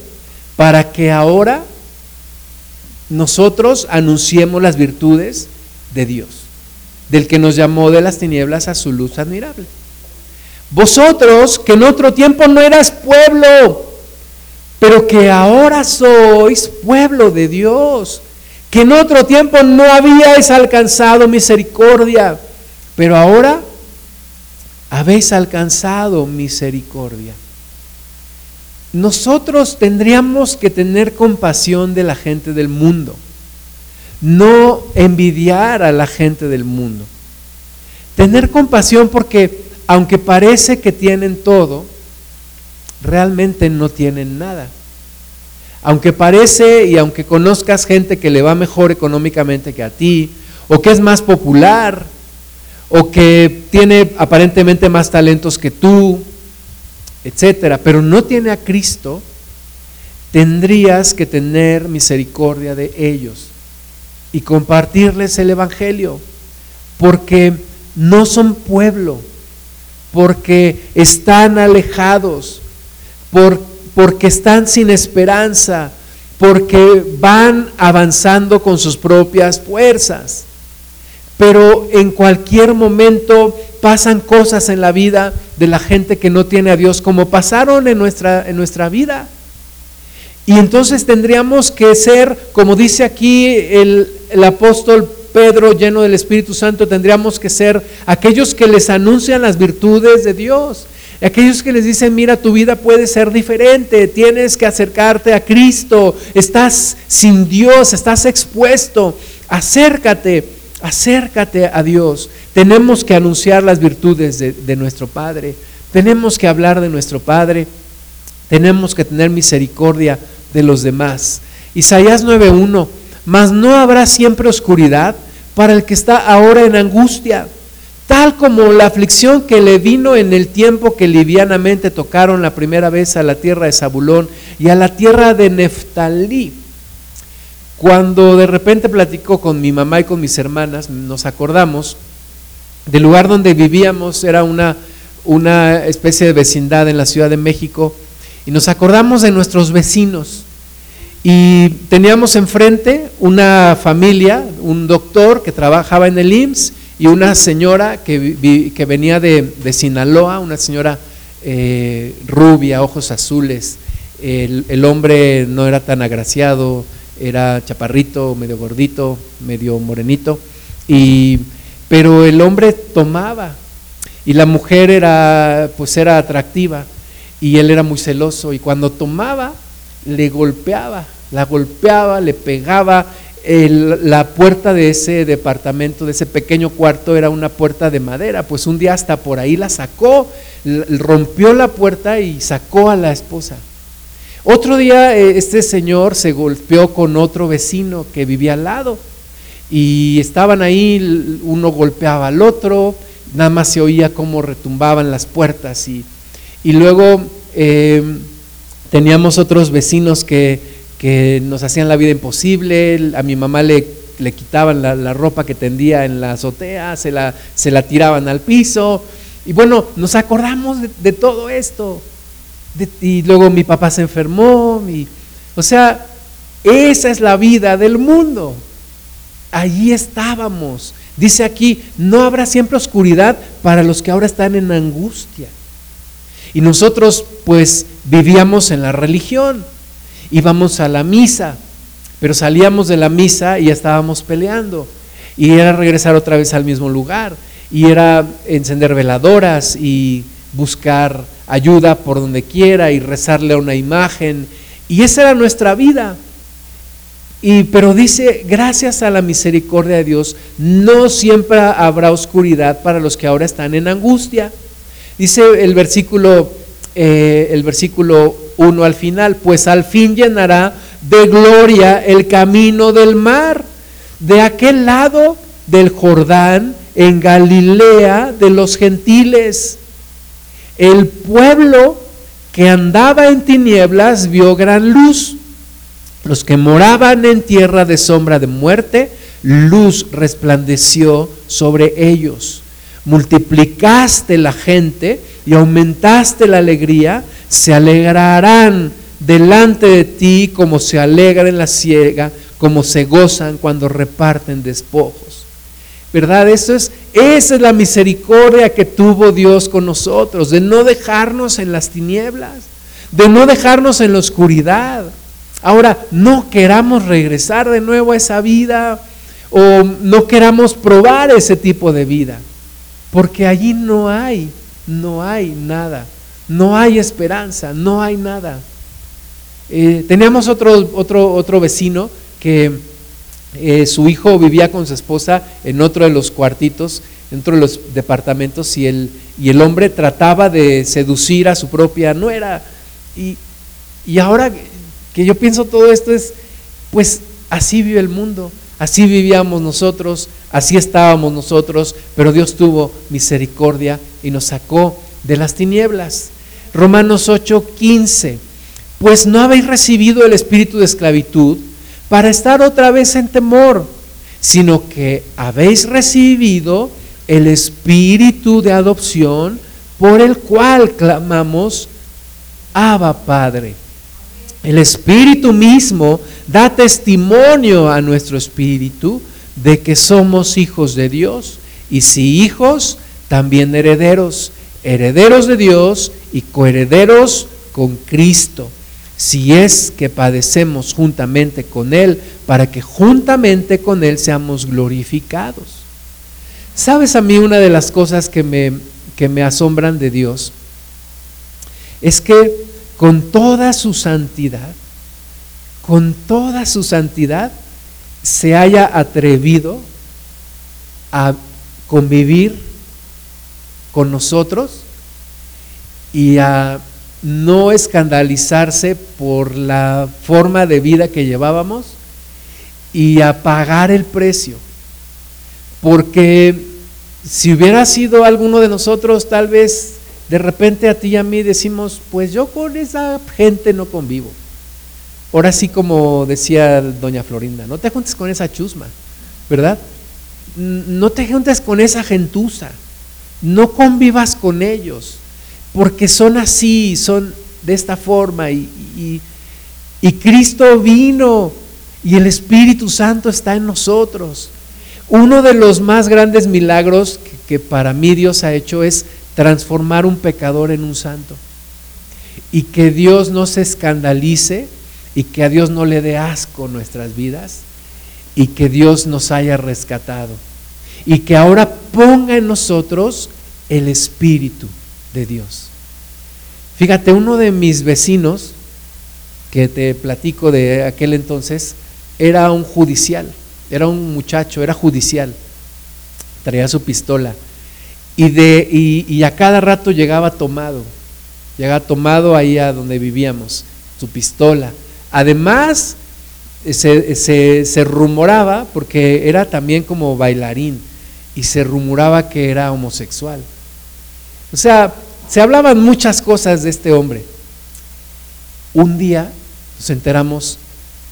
Speaker 1: Para que ahora nosotros anunciemos las virtudes de Dios, del que nos llamó de las tinieblas a su luz admirable. Vosotros que en otro tiempo no eras pueblo, pero que ahora sois pueblo de Dios, que en otro tiempo no habíais alcanzado misericordia, pero ahora habéis alcanzado misericordia. Nosotros tendríamos que tener compasión de la gente del mundo, no envidiar a la gente del mundo. Tener compasión porque aunque parece que tienen todo, realmente no tienen nada. Aunque parece y aunque conozcas gente que le va mejor económicamente que a ti, o que es más popular, o que tiene aparentemente más talentos que tú, etcétera, pero no tiene a Cristo, tendrías que tener misericordia de ellos y compartirles el Evangelio, porque no son pueblo, porque están alejados, porque están sin esperanza, porque van avanzando con sus propias fuerzas. Pero en cualquier momento pasan cosas en la vida de la gente que no tiene a Dios, como pasaron en nuestra, en nuestra vida. Y entonces tendríamos que ser, como dice aquí el, el apóstol Pedro, lleno del Espíritu Santo, tendríamos que ser aquellos que les anuncian las virtudes de Dios. Aquellos que les dicen, mira, tu vida puede ser diferente, tienes que acercarte a Cristo, estás sin Dios, estás expuesto, acércate, acércate a Dios. Tenemos que anunciar las virtudes de, nuestro Padre, tenemos que hablar de nuestro Padre, tenemos que tener misericordia de los demás. Isaías 9.1, mas no habrá siempre oscuridad para el que está ahora en angustia, tal como la aflicción que le vino en el tiempo que livianamente tocaron la primera vez a la tierra de Zabulón y a la tierra de Neftalí. Cuando de repente platicó con mi mamá y con mis hermanas, nos acordamos del lugar donde vivíamos, era una, una especie de vecindad en la Ciudad de México, y nos acordamos de nuestros vecinos. Y teníamos enfrente una familia, un doctor que trabajaba en el IMSS y una señora que, venía de, Sinaloa, una señora eh, rubia, ojos azules. El, hombre no era tan agraciado, era chaparrito, medio gordito, medio morenito. Y pero el hombre tomaba y la mujer era pues era atractiva y él era muy celoso y cuando tomaba le golpeaba, la golpeaba, le pegaba. la puerta de ese departamento, de ese pequeño cuarto, era una puerta de madera. Pues un día hasta por ahí la sacó, rompió la puerta y sacó a la esposa. Otro día eh, este señor se golpeó con otro vecino que vivía al lado y estaban ahí, uno golpeaba al otro, nada más se oía cómo retumbaban las puertas y, y luego em, teníamos otros vecinos que, nos hacían la vida imposible, a mi mamá le, le quitaban la, ropa que tendía en la azotea, se la, se la tiraban al piso y bueno, nos acordamos de, todo esto y luego mi papá se enfermó, y, o sea, esa es la vida del mundo allí estábamos. Dice aquí, no habrá siempre oscuridad para los que ahora están en angustia. Y nosotros pues vivíamos en la religión, íbamos a la misa, pero salíamos de la misa y estábamos peleando. Y era regresar otra vez al mismo lugar. Y era encender veladoras y buscar ayuda por donde quiera y rezarle a una imagen. Y esa era nuestra vida. Y, pero dice, gracias a la misericordia de Dios, no siempre habrá oscuridad para los que ahora están en angustia. Dice el versículo, eh, el versículo 1 al final, pues al fin llenará de gloria el camino del mar, de aquel lado del Jordán, en Galilea de los gentiles. El pueblo que andaba en tinieblas vio gran luz. Los que moraban en tierra de sombra de muerte, luz resplandeció sobre ellos. Multiplicaste la gente y aumentaste la alegría, se alegrarán delante de ti como se alegra en la ciega, como se gozan cuando reparten despojos. ¿Verdad? Eso es, esa es la misericordia que tuvo Dios con nosotros, de no dejarnos en las tinieblas, de no dejarnos en la oscuridad. Ahora, no queramos regresar de nuevo a esa vida o no queramos probar ese tipo de vida, porque allí no hay, no hay nada, no hay esperanza, no hay nada. Eh, teníamos otro, otro, otro vecino que eh, su hijo vivía con su esposa en otro de los cuartitos, dentro de los departamentos, y el, y el hombre trataba de seducir a su propia nuera. Y, y ahora que yo pienso todo esto es, pues así vive el mundo, así vivíamos nosotros, así estábamos nosotros, pero Dios tuvo misericordia y nos sacó de las tinieblas. Romanos 8, 15 pues no habéis recibido el espíritu de esclavitud para estar otra vez en temor, sino que habéis recibido el espíritu de adopción por el cual clamamos, Abba Padre. El espíritu mismo da testimonio a nuestro espíritu de que somos hijos de Dios y si hijos, también herederos, herederos de Dios y coherederos con Cristo si es que padecemos juntamente con Él, para que juntamente con Él seamos glorificados. ¿Sabes a mí una de las cosas que me, que me asombran de Dios? Es que con toda su santidad, con toda su santidad, se haya atrevido a convivir con nosotros y a no escandalizarse por la forma de vida que llevábamos y a pagar el precio. Porque si hubiera sido alguno de nosotros, tal vez de repente a ti y a mí decimos, pues yo con esa gente no convivo. Ahora sí como decía doña Florinda, no te juntes con esa chusma, ¿verdad? No te juntes con esa gentuza, no convivas con ellos porque son así, son de esta forma y, Cristo vino y el Espíritu Santo está en nosotros. Uno de los más grandes milagros que, que para mí Dios ha hecho es transformar un pecador en un santo. Y que Dios no se escandalice y que a Dios no le dé asco nuestras vidas y que Dios nos haya rescatado y que ahora ponga en nosotros el Espíritu de Dios. Fíjate, uno de mis vecinos, que te platico de aquel entonces, era un judicial, era un muchacho, era judicial, traía su pistola y, de, y, a cada rato llegaba tomado, llegaba tomado ahí a donde vivíamos, su pistola. Además, se, se, se rumoraba, porque era también como bailarín, y se rumoraba que era homosexual. O sea, se hablaban muchas cosas de este hombre. Un día nos enteramos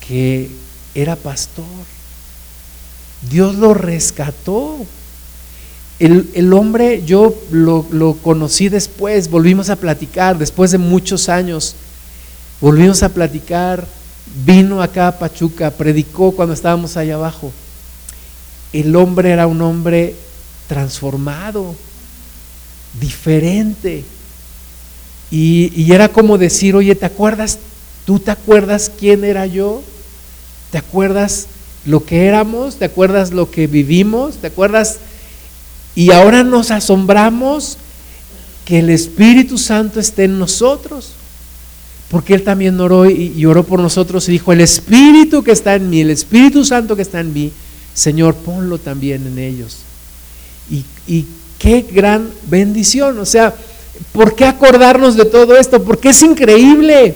Speaker 1: que era pastor. Dios lo rescató. El, hombre, yo lo, lo, conocí después, volvimos a platicar, después de muchos años, volvimos a platicar, vino acá a Pachuca, predicó cuando estábamos allá abajo. El hombre era un hombre transformado, diferente. Y, era como decir, oye, ¿te acuerdas? ¿Tú te acuerdas quién era yo? ¿Te acuerdas lo que éramos? ¿Te acuerdas lo que vivimos? ¿Te acuerdas? Y ahora nos asombramos que el Espíritu Santo esté en nosotros. Porque Él también oró y, oró por nosotros y dijo, el Espíritu que está en mí, el Espíritu Santo que está en mí, Señor, ponlo también en ellos. Y, y Qué gran bendición. O sea, ¿por qué acordarnos de todo esto? Porque es increíble.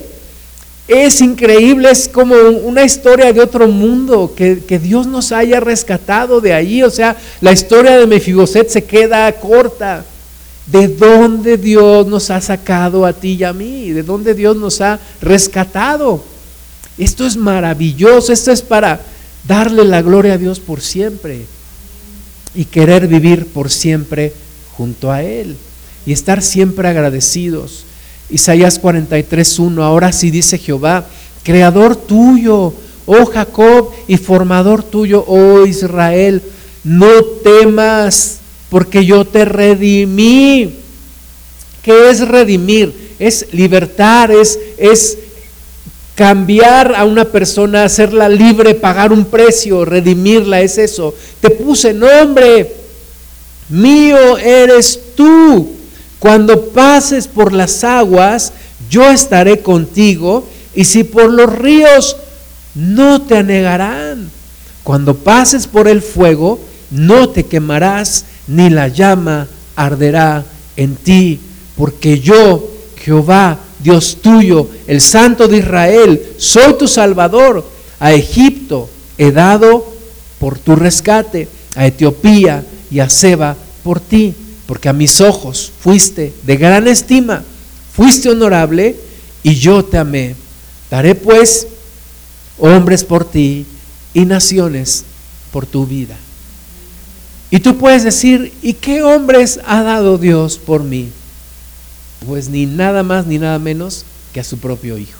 Speaker 1: Es increíble, es como una historia de otro mundo, que, Dios nos haya rescatado de allí. O sea, la historia de Mefiboset se queda corta. de dónde Dios nos ha sacado a ti y a mí, de dónde Dios nos ha rescatado. Esto es maravilloso, esto es para darle la gloria a Dios por siempre y querer vivir por siempre junto a Él y estar siempre agradecidos. Isaías 43.1, ahora sí dice Jehová, creador tuyo, oh Jacob, y formador tuyo, oh Israel, no temas, porque yo te redimí. ¿Qué es redimir? Es libertar, es, es cambiar a una persona, hacerla libre, pagar un precio, redimirla, es eso. Te puse nombre, mío eres tú. Cuando pases por las aguas, yo estaré contigo, y si por los ríos, no te anegarán. Cuando pases por el fuego, no te quemarás, ni la llama arderá en ti, porque yo, Jehová, Dios tuyo, el Santo de Israel, soy tu Salvador. A Egipto he dado por tu rescate, a Etiopía y a Seba por ti, porque a mis ojos fuiste de gran estima, fuiste honorable y yo te amé. Daré pues hombres por ti y naciones por tu vida. Y tú puedes decir, ¿y qué hombres ha dado Dios por mí? Pues ni nada más ni nada menos que a su propio Hijo,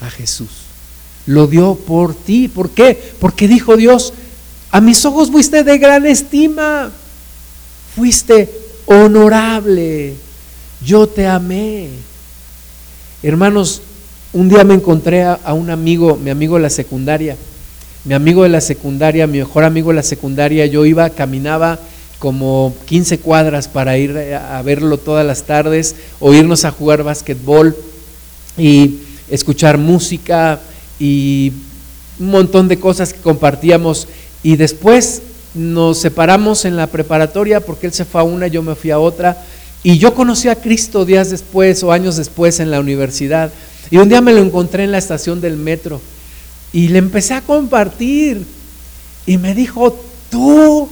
Speaker 1: a Jesús. Lo dio por ti. ¿Por qué? Porque dijo Dios, a mis ojos fuiste de gran estima, fuiste honorable, yo te amé. Hermanos, un día me encontré a, un amigo, mi amigo de la secundaria, mi amigo de la secundaria, mi mejor amigo de la secundaria, yo iba, caminaba como 15 cuadras para ir a verlo todas las tardes, o irnos a jugar básquetbol y escuchar música y un montón de cosas que compartíamos. Y después nos separamos en la preparatoria porque él se fue a una, yo me fui a otra. Y yo conocí a Cristo días después o años después en la universidad. Y un día me lo encontré en la estación del metro y le empecé a compartir. Y me dijo, tú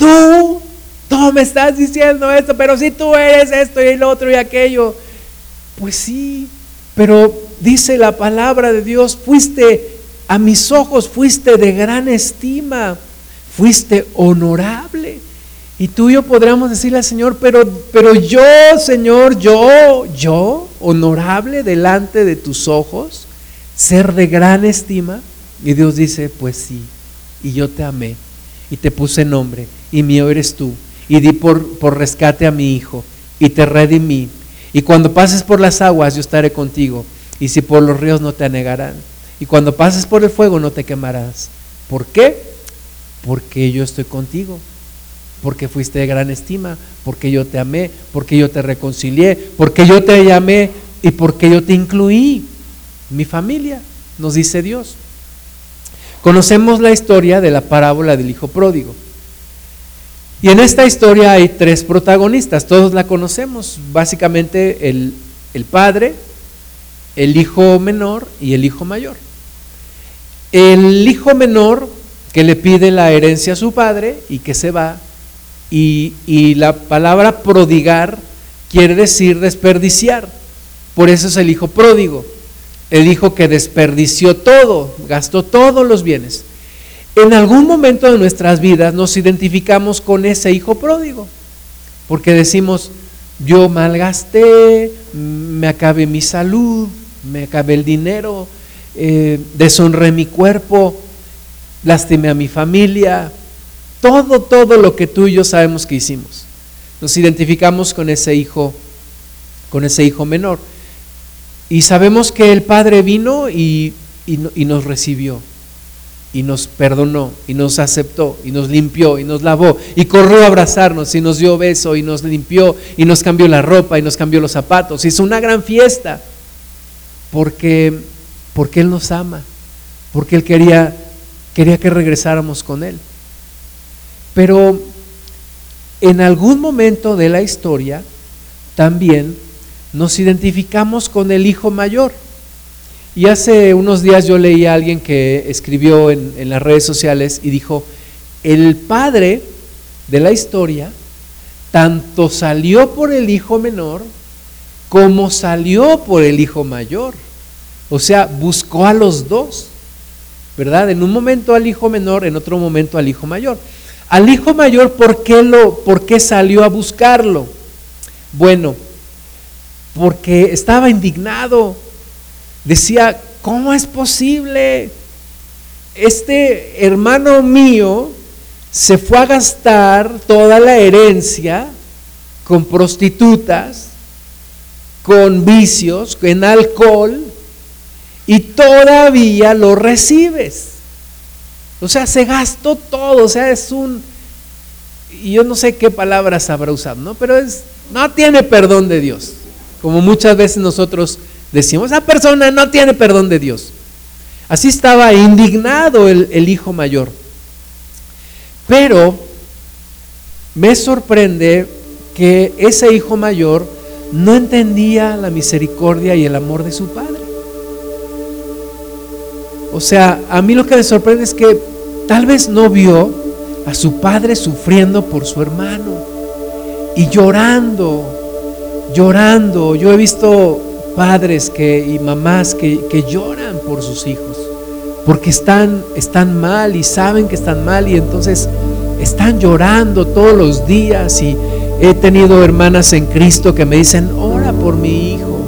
Speaker 1: tú, tú me estás diciendo esto, pero si tú eres esto y lo otro y aquello. Pues sí, pero dice la palabra de Dios, fuiste a mis ojos, fuiste de gran estima, fuiste honorable. Y tú y yo podríamos decirle al Señor, pero, pero yo, Señor, yo, yo, honorable delante de tus ojos, ser de gran estima. Y Dios dice, pues sí, y yo te amé y te puse nombre y mío eres tú, y di por, por rescate a mi hijo, y te redimí. Y cuando pases por las aguas, yo estaré contigo, y si por los ríos no te anegarán. Y cuando pases por el fuego, no te quemarás. ¿Por qué? Porque yo estoy contigo, porque fuiste de gran estima, porque yo te amé, porque yo te reconcilié, porque yo te llamé y porque yo te incluí. Mi familia, nos dice Dios. Conocemos la historia de la parábola del hijo pródigo. Y en esta historia hay tres protagonistas, todos la conocemos, básicamente el, el padre, el hijo menor y el hijo mayor. El hijo menor que le pide la herencia a su padre y que se va, y, y la palabra prodigar quiere decir desperdiciar, por eso es el hijo pródigo, el hijo que desperdició todo, gastó todos los bienes. En algún momento de nuestras vidas nos identificamos con ese hijo pródigo, porque decimos, yo malgasté, me acabé mi salud, me acabé el dinero, eh, deshonré mi cuerpo, lastimé a mi familia, todo, todo lo que tú y yo sabemos que hicimos. Nos identificamos con ese hijo, con ese hijo menor. Y sabemos que el Padre vino y, y nos recibió y nos perdonó y nos aceptó y nos limpió y nos lavó y corrió a abrazarnos y nos dio beso y nos limpió y nos cambió la ropa y nos cambió los zapatos. Hizo una gran fiesta porque, porque Él nos ama, porque Él quería, quería que regresáramos con Él. Pero en algún momento de la historia también nos identificamos con el hijo mayor. Y hace unos días yo leí a alguien que escribió en, las redes sociales y dijo, el padre de la historia tanto salió por el hijo menor como salió por el hijo mayor. O sea, buscó a los dos, ¿verdad? En un momento al hijo menor, en otro momento al hijo mayor. Al hijo mayor, ¿por qué, lo, por qué salió a buscarlo? Bueno, porque estaba indignado. Decía, ¿cómo es posible? Este hermano mío se fue a gastar toda la herencia con prostitutas, con vicios, en alcohol, y todavía lo recibes. O sea, se gastó todo, o sea, es un, y yo no sé qué palabras habrá usado, ¿no? Pero es, no tiene perdón de Dios. Como muchas veces nosotros decimos, esa persona no tiene perdón de Dios. Así estaba indignado el, el hijo mayor. Pero me sorprende que ese hijo mayor no entendía la misericordia y el amor de su padre. O sea, a mí lo que me sorprende es que tal vez no vio a su padre sufriendo por su hermano y llorando, llorando. Yo he visto padres que, y mamás que, que lloran por sus hijos porque están, están mal y saben que están mal y entonces están llorando todos los días y he tenido hermanas en Cristo que me dicen, ora por mi hijo,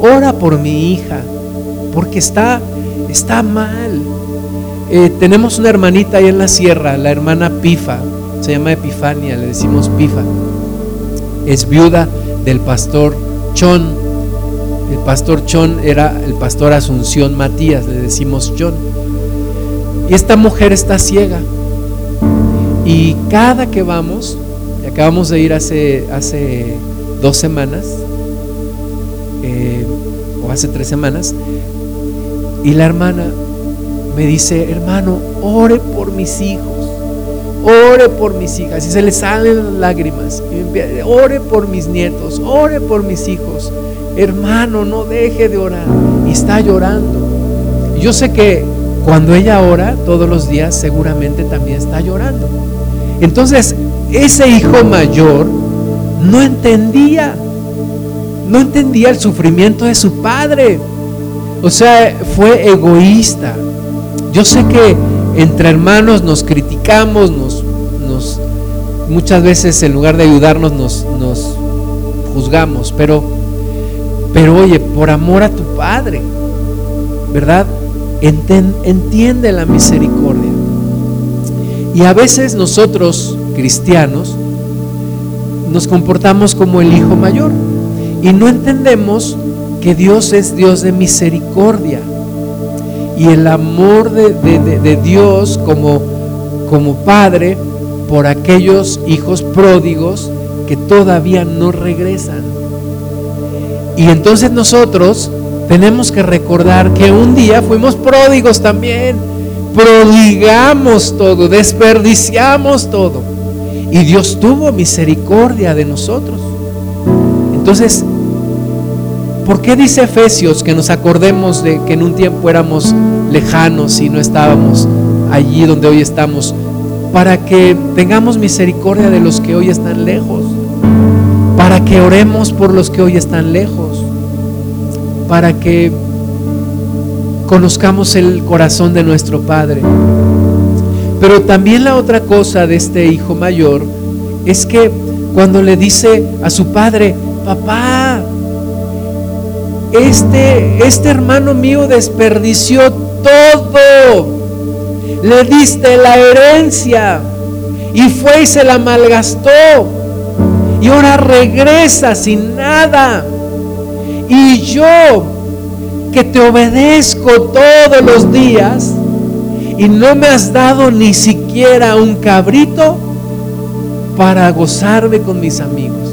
Speaker 1: ora por mi hija, porque está, está mal. Eh, tenemos una hermanita ahí en la sierra, la hermana Pifa, se llama Epifania, le decimos Pifa. Es viuda del pastor Chon. El pastor Chon era el pastor Asunción Matías, le decimos Chon. Y esta mujer está ciega. Y cada que vamos, acabamos de ir hace, hace dos semanas, eh, o hace tres semanas, y la hermana me dice, hermano, ore por mis hijos, ore por mis hijas, y se le salen lágrimas, ore por mis nietos, ore por mis hijos hermano, no deje de orar. Y está llorando. yo sé que cuando ella ora todos los días, seguramente también está llorando. Entonces, ese hijo mayor no entendía, no entendía el sufrimiento de su padre. O sea, fue egoísta. Yo sé que entre hermanos nos criticamos, nos, nos muchas veces en lugar de ayudarnos nos, nos juzgamos, pero pero oye, por amor a tu Padre, ¿verdad? entiende la misericordia. Y a veces nosotros, cristianos, nos comportamos como el hijo mayor y no entendemos que Dios es Dios de misericordia. Y el amor de, Dios como, como Padre por aquellos hijos pródigos que todavía no regresan. Y entonces nosotros tenemos que recordar que un día fuimos pródigos también. Prodigamos todo, desperdiciamos todo. Y Dios tuvo misericordia de nosotros. Entonces, ¿por qué dice Efesios que nos acordemos de que en un tiempo éramos lejanos y no estábamos allí donde hoy estamos? Para que tengamos misericordia de los que hoy están lejos para que oremos por los que hoy están lejos, para que conozcamos el corazón de nuestro Padre. Pero también la otra cosa de este hijo mayor es que cuando le dice a su padre, papá, este, este hermano mío desperdició todo, le diste la herencia y fue y se la malgastó y ahora regresa sin nada. Y yo que te obedezco todos los días y no me has dado ni siquiera un cabrito para gozarme con mis amigos.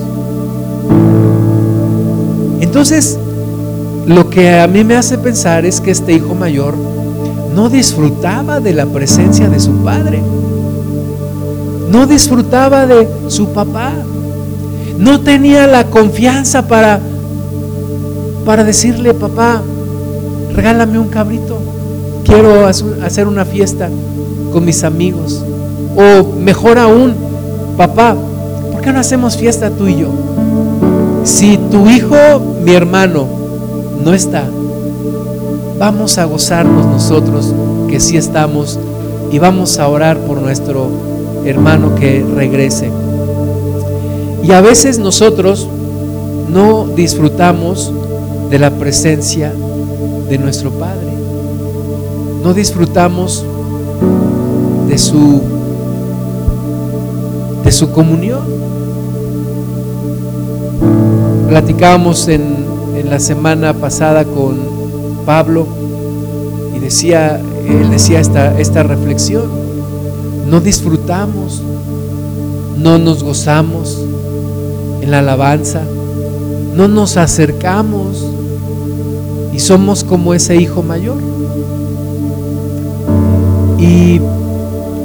Speaker 1: Entonces, lo que a mí me hace pensar es que este hijo mayor no disfrutaba de la presencia de su padre, no disfrutaba de su papá no tenía la confianza para, para decirle, papá, regálame un cabrito, quiero hacer una fiesta con mis amigos. O mejor aún, papá, ¿por qué no hacemos fiesta tú y yo? Si tu hijo, mi hermano, no está, vamos a gozarnos nosotros que sí estamos y vamos a orar por nuestro hermano que regrese. Y a veces nosotros no disfrutamos de la presencia de nuestro Padre. No disfrutamos de su de su comunión. Platicábamos en, en la semana pasada con Pablo y decía, él decía esta, esta reflexión, no disfrutamos, no nos gozamos en la alabanza, no nos acercamos y somos como ese hijo mayor. Y,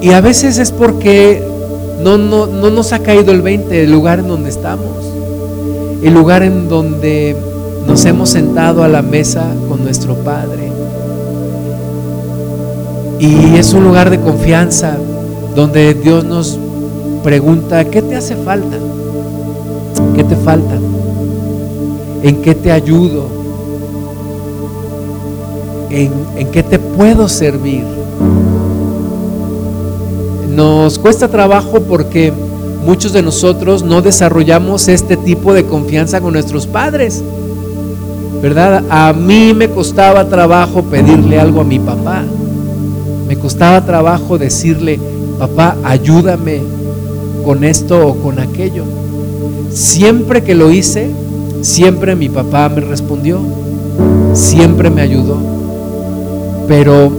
Speaker 1: y a veces es porque no, no, no nos ha caído el 20 del lugar en donde estamos, el lugar en donde nos hemos sentado a la mesa con nuestro Padre. Y es un lugar de confianza donde Dios nos pregunta, ¿qué te hace falta? ¿Qué te falta? ¿En qué te ayudo? ¿En, qué te puedo servir? Nos cuesta trabajo porque muchos de nosotros no desarrollamos este tipo de confianza con nuestros padres. ¿Verdad? A mí me costaba trabajo pedirle algo a mi papá. Me costaba trabajo decirle, papá, ayúdame con esto o con aquello. Siempre que lo hice, siempre mi papá me respondió, siempre me ayudó. Pero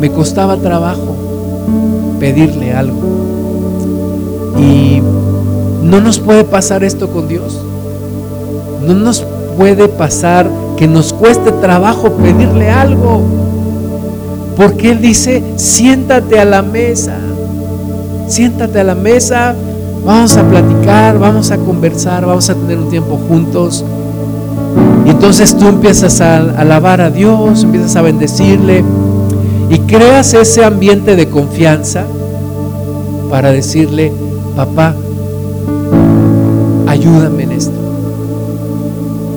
Speaker 1: me costaba trabajo pedirle algo. Y no nos puede pasar esto con Dios. No nos puede pasar que nos cueste trabajo pedirle algo. Porque Él dice, siéntate a la mesa. Siéntate a la mesa, vamos a platicar, vamos a conversar, vamos a tener un tiempo juntos. Y entonces tú empiezas a alabar a Dios, empiezas a bendecirle y creas ese ambiente de confianza para decirle, papá, ayúdame en esto.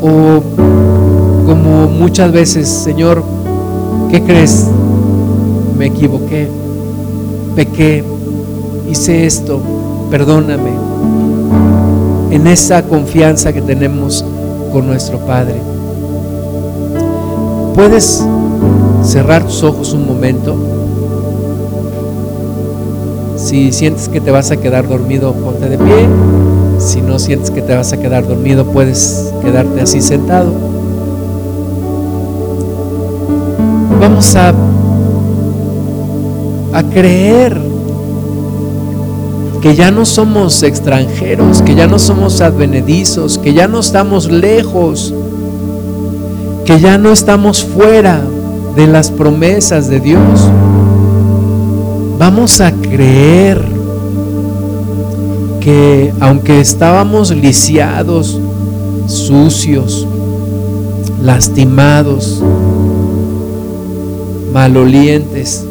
Speaker 1: O como muchas veces, Señor, ¿qué crees? Me equivoqué, pequé, hice esto, perdóname. En esa confianza que tenemos con nuestro Padre. Puedes cerrar tus ojos un momento. Si sientes que te vas a quedar dormido, ponte de pie. Si no sientes que te vas a quedar dormido, puedes quedarte así sentado. Vamos a, a creer que ya no somos extranjeros, que ya no somos advenedizos, que ya no estamos lejos, que ya no estamos fuera de las promesas de Dios. Vamos a creer que aunque estábamos lisiados, sucios, lastimados, malolientes,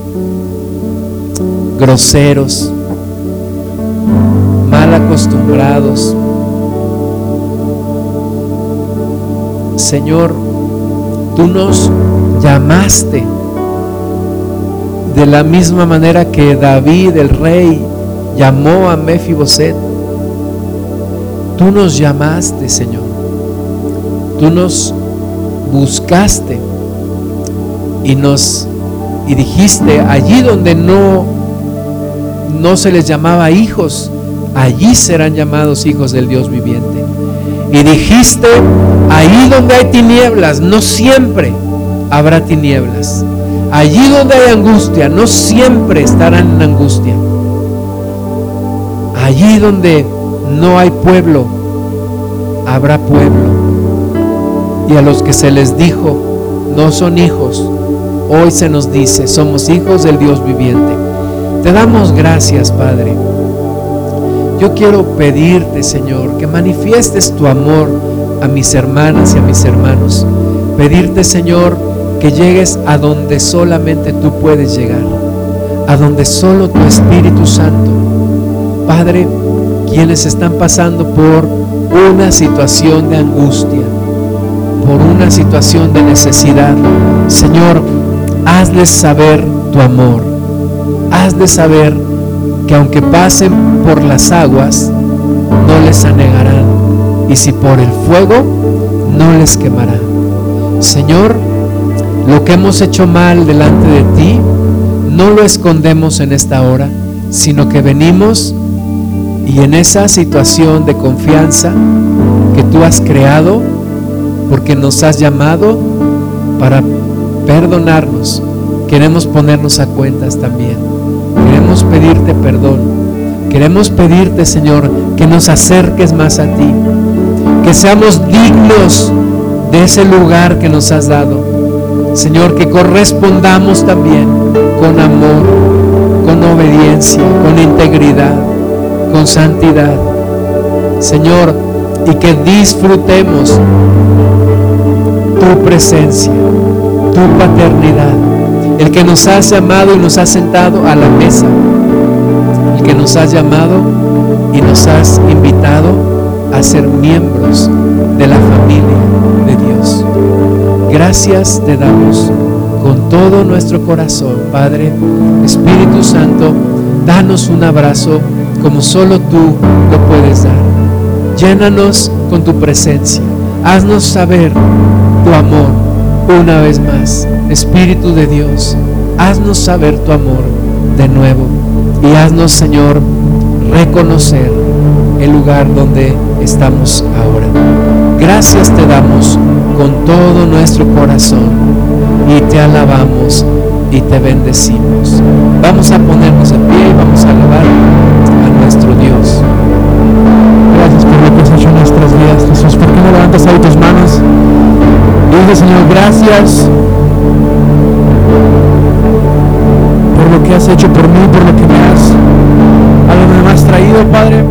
Speaker 1: groseros, mal acostumbrados, Señor, tú nos llamaste de la misma manera que David el rey llamó a Mefiboset. Tú nos llamaste, Señor. Tú nos buscaste y nos y dijiste allí donde no no se les llamaba hijos, allí serán llamados hijos del Dios viviente. Y dijiste, ahí donde hay tinieblas, no siempre habrá tinieblas. Allí donde hay angustia, no siempre estarán en angustia. Allí donde no hay pueblo, habrá pueblo. Y a los que se les dijo, no son hijos, hoy se nos dice, somos hijos del Dios viviente. Te damos gracias, Padre. Yo quiero pedirte, Señor, que manifiestes tu amor a mis hermanas y a mis hermanos. Pedirte, Señor, que llegues a donde solamente tú puedes llegar, a donde solo tu Espíritu Santo. Padre, quienes están pasando por una situación de angustia, por una situación de necesidad. Señor, hazles saber tu amor. Hazles saber que aunque pasen por las aguas, no les anegarán. Y si por el fuego, no les quemará. Señor, lo que hemos hecho mal delante de ti, no lo escondemos en esta hora, sino que venimos y en esa situación de confianza que tú has creado, porque nos has llamado para perdonarnos, queremos ponernos a cuentas también. Queremos pedirte perdón. Queremos pedirte, Señor, que nos acerques más a ti. Que seamos dignos de ese lugar que nos has dado. Señor, que correspondamos también con amor, con obediencia, con integridad con santidad. Señor, y que disfrutemos tu presencia, tu paternidad, el que nos has llamado y nos has sentado a la mesa, el que nos has llamado y nos has invitado a ser miembros de la familia de Dios. Gracias te damos con todo nuestro corazón, Padre, Espíritu Santo, danos un abrazo como solo tú lo puedes dar. Llénanos con tu presencia. Haznos saber tu amor una vez más. Espíritu de Dios, haznos saber tu amor de nuevo. Y haznos, Señor, reconocer el lugar donde estamos ahora. Gracias te damos con todo nuestro corazón y te alabamos y te bendecimos. Vamos a ponernos en pie y vamos a alabar nuestro Dios.
Speaker 2: Gracias por lo que has hecho en nuestras vidas, Jesús. ¿Por qué no levantas ahí tus manos? Dice, Señor, gracias por lo que has hecho por mí, por lo que me has, a lo que me has traído, Padre.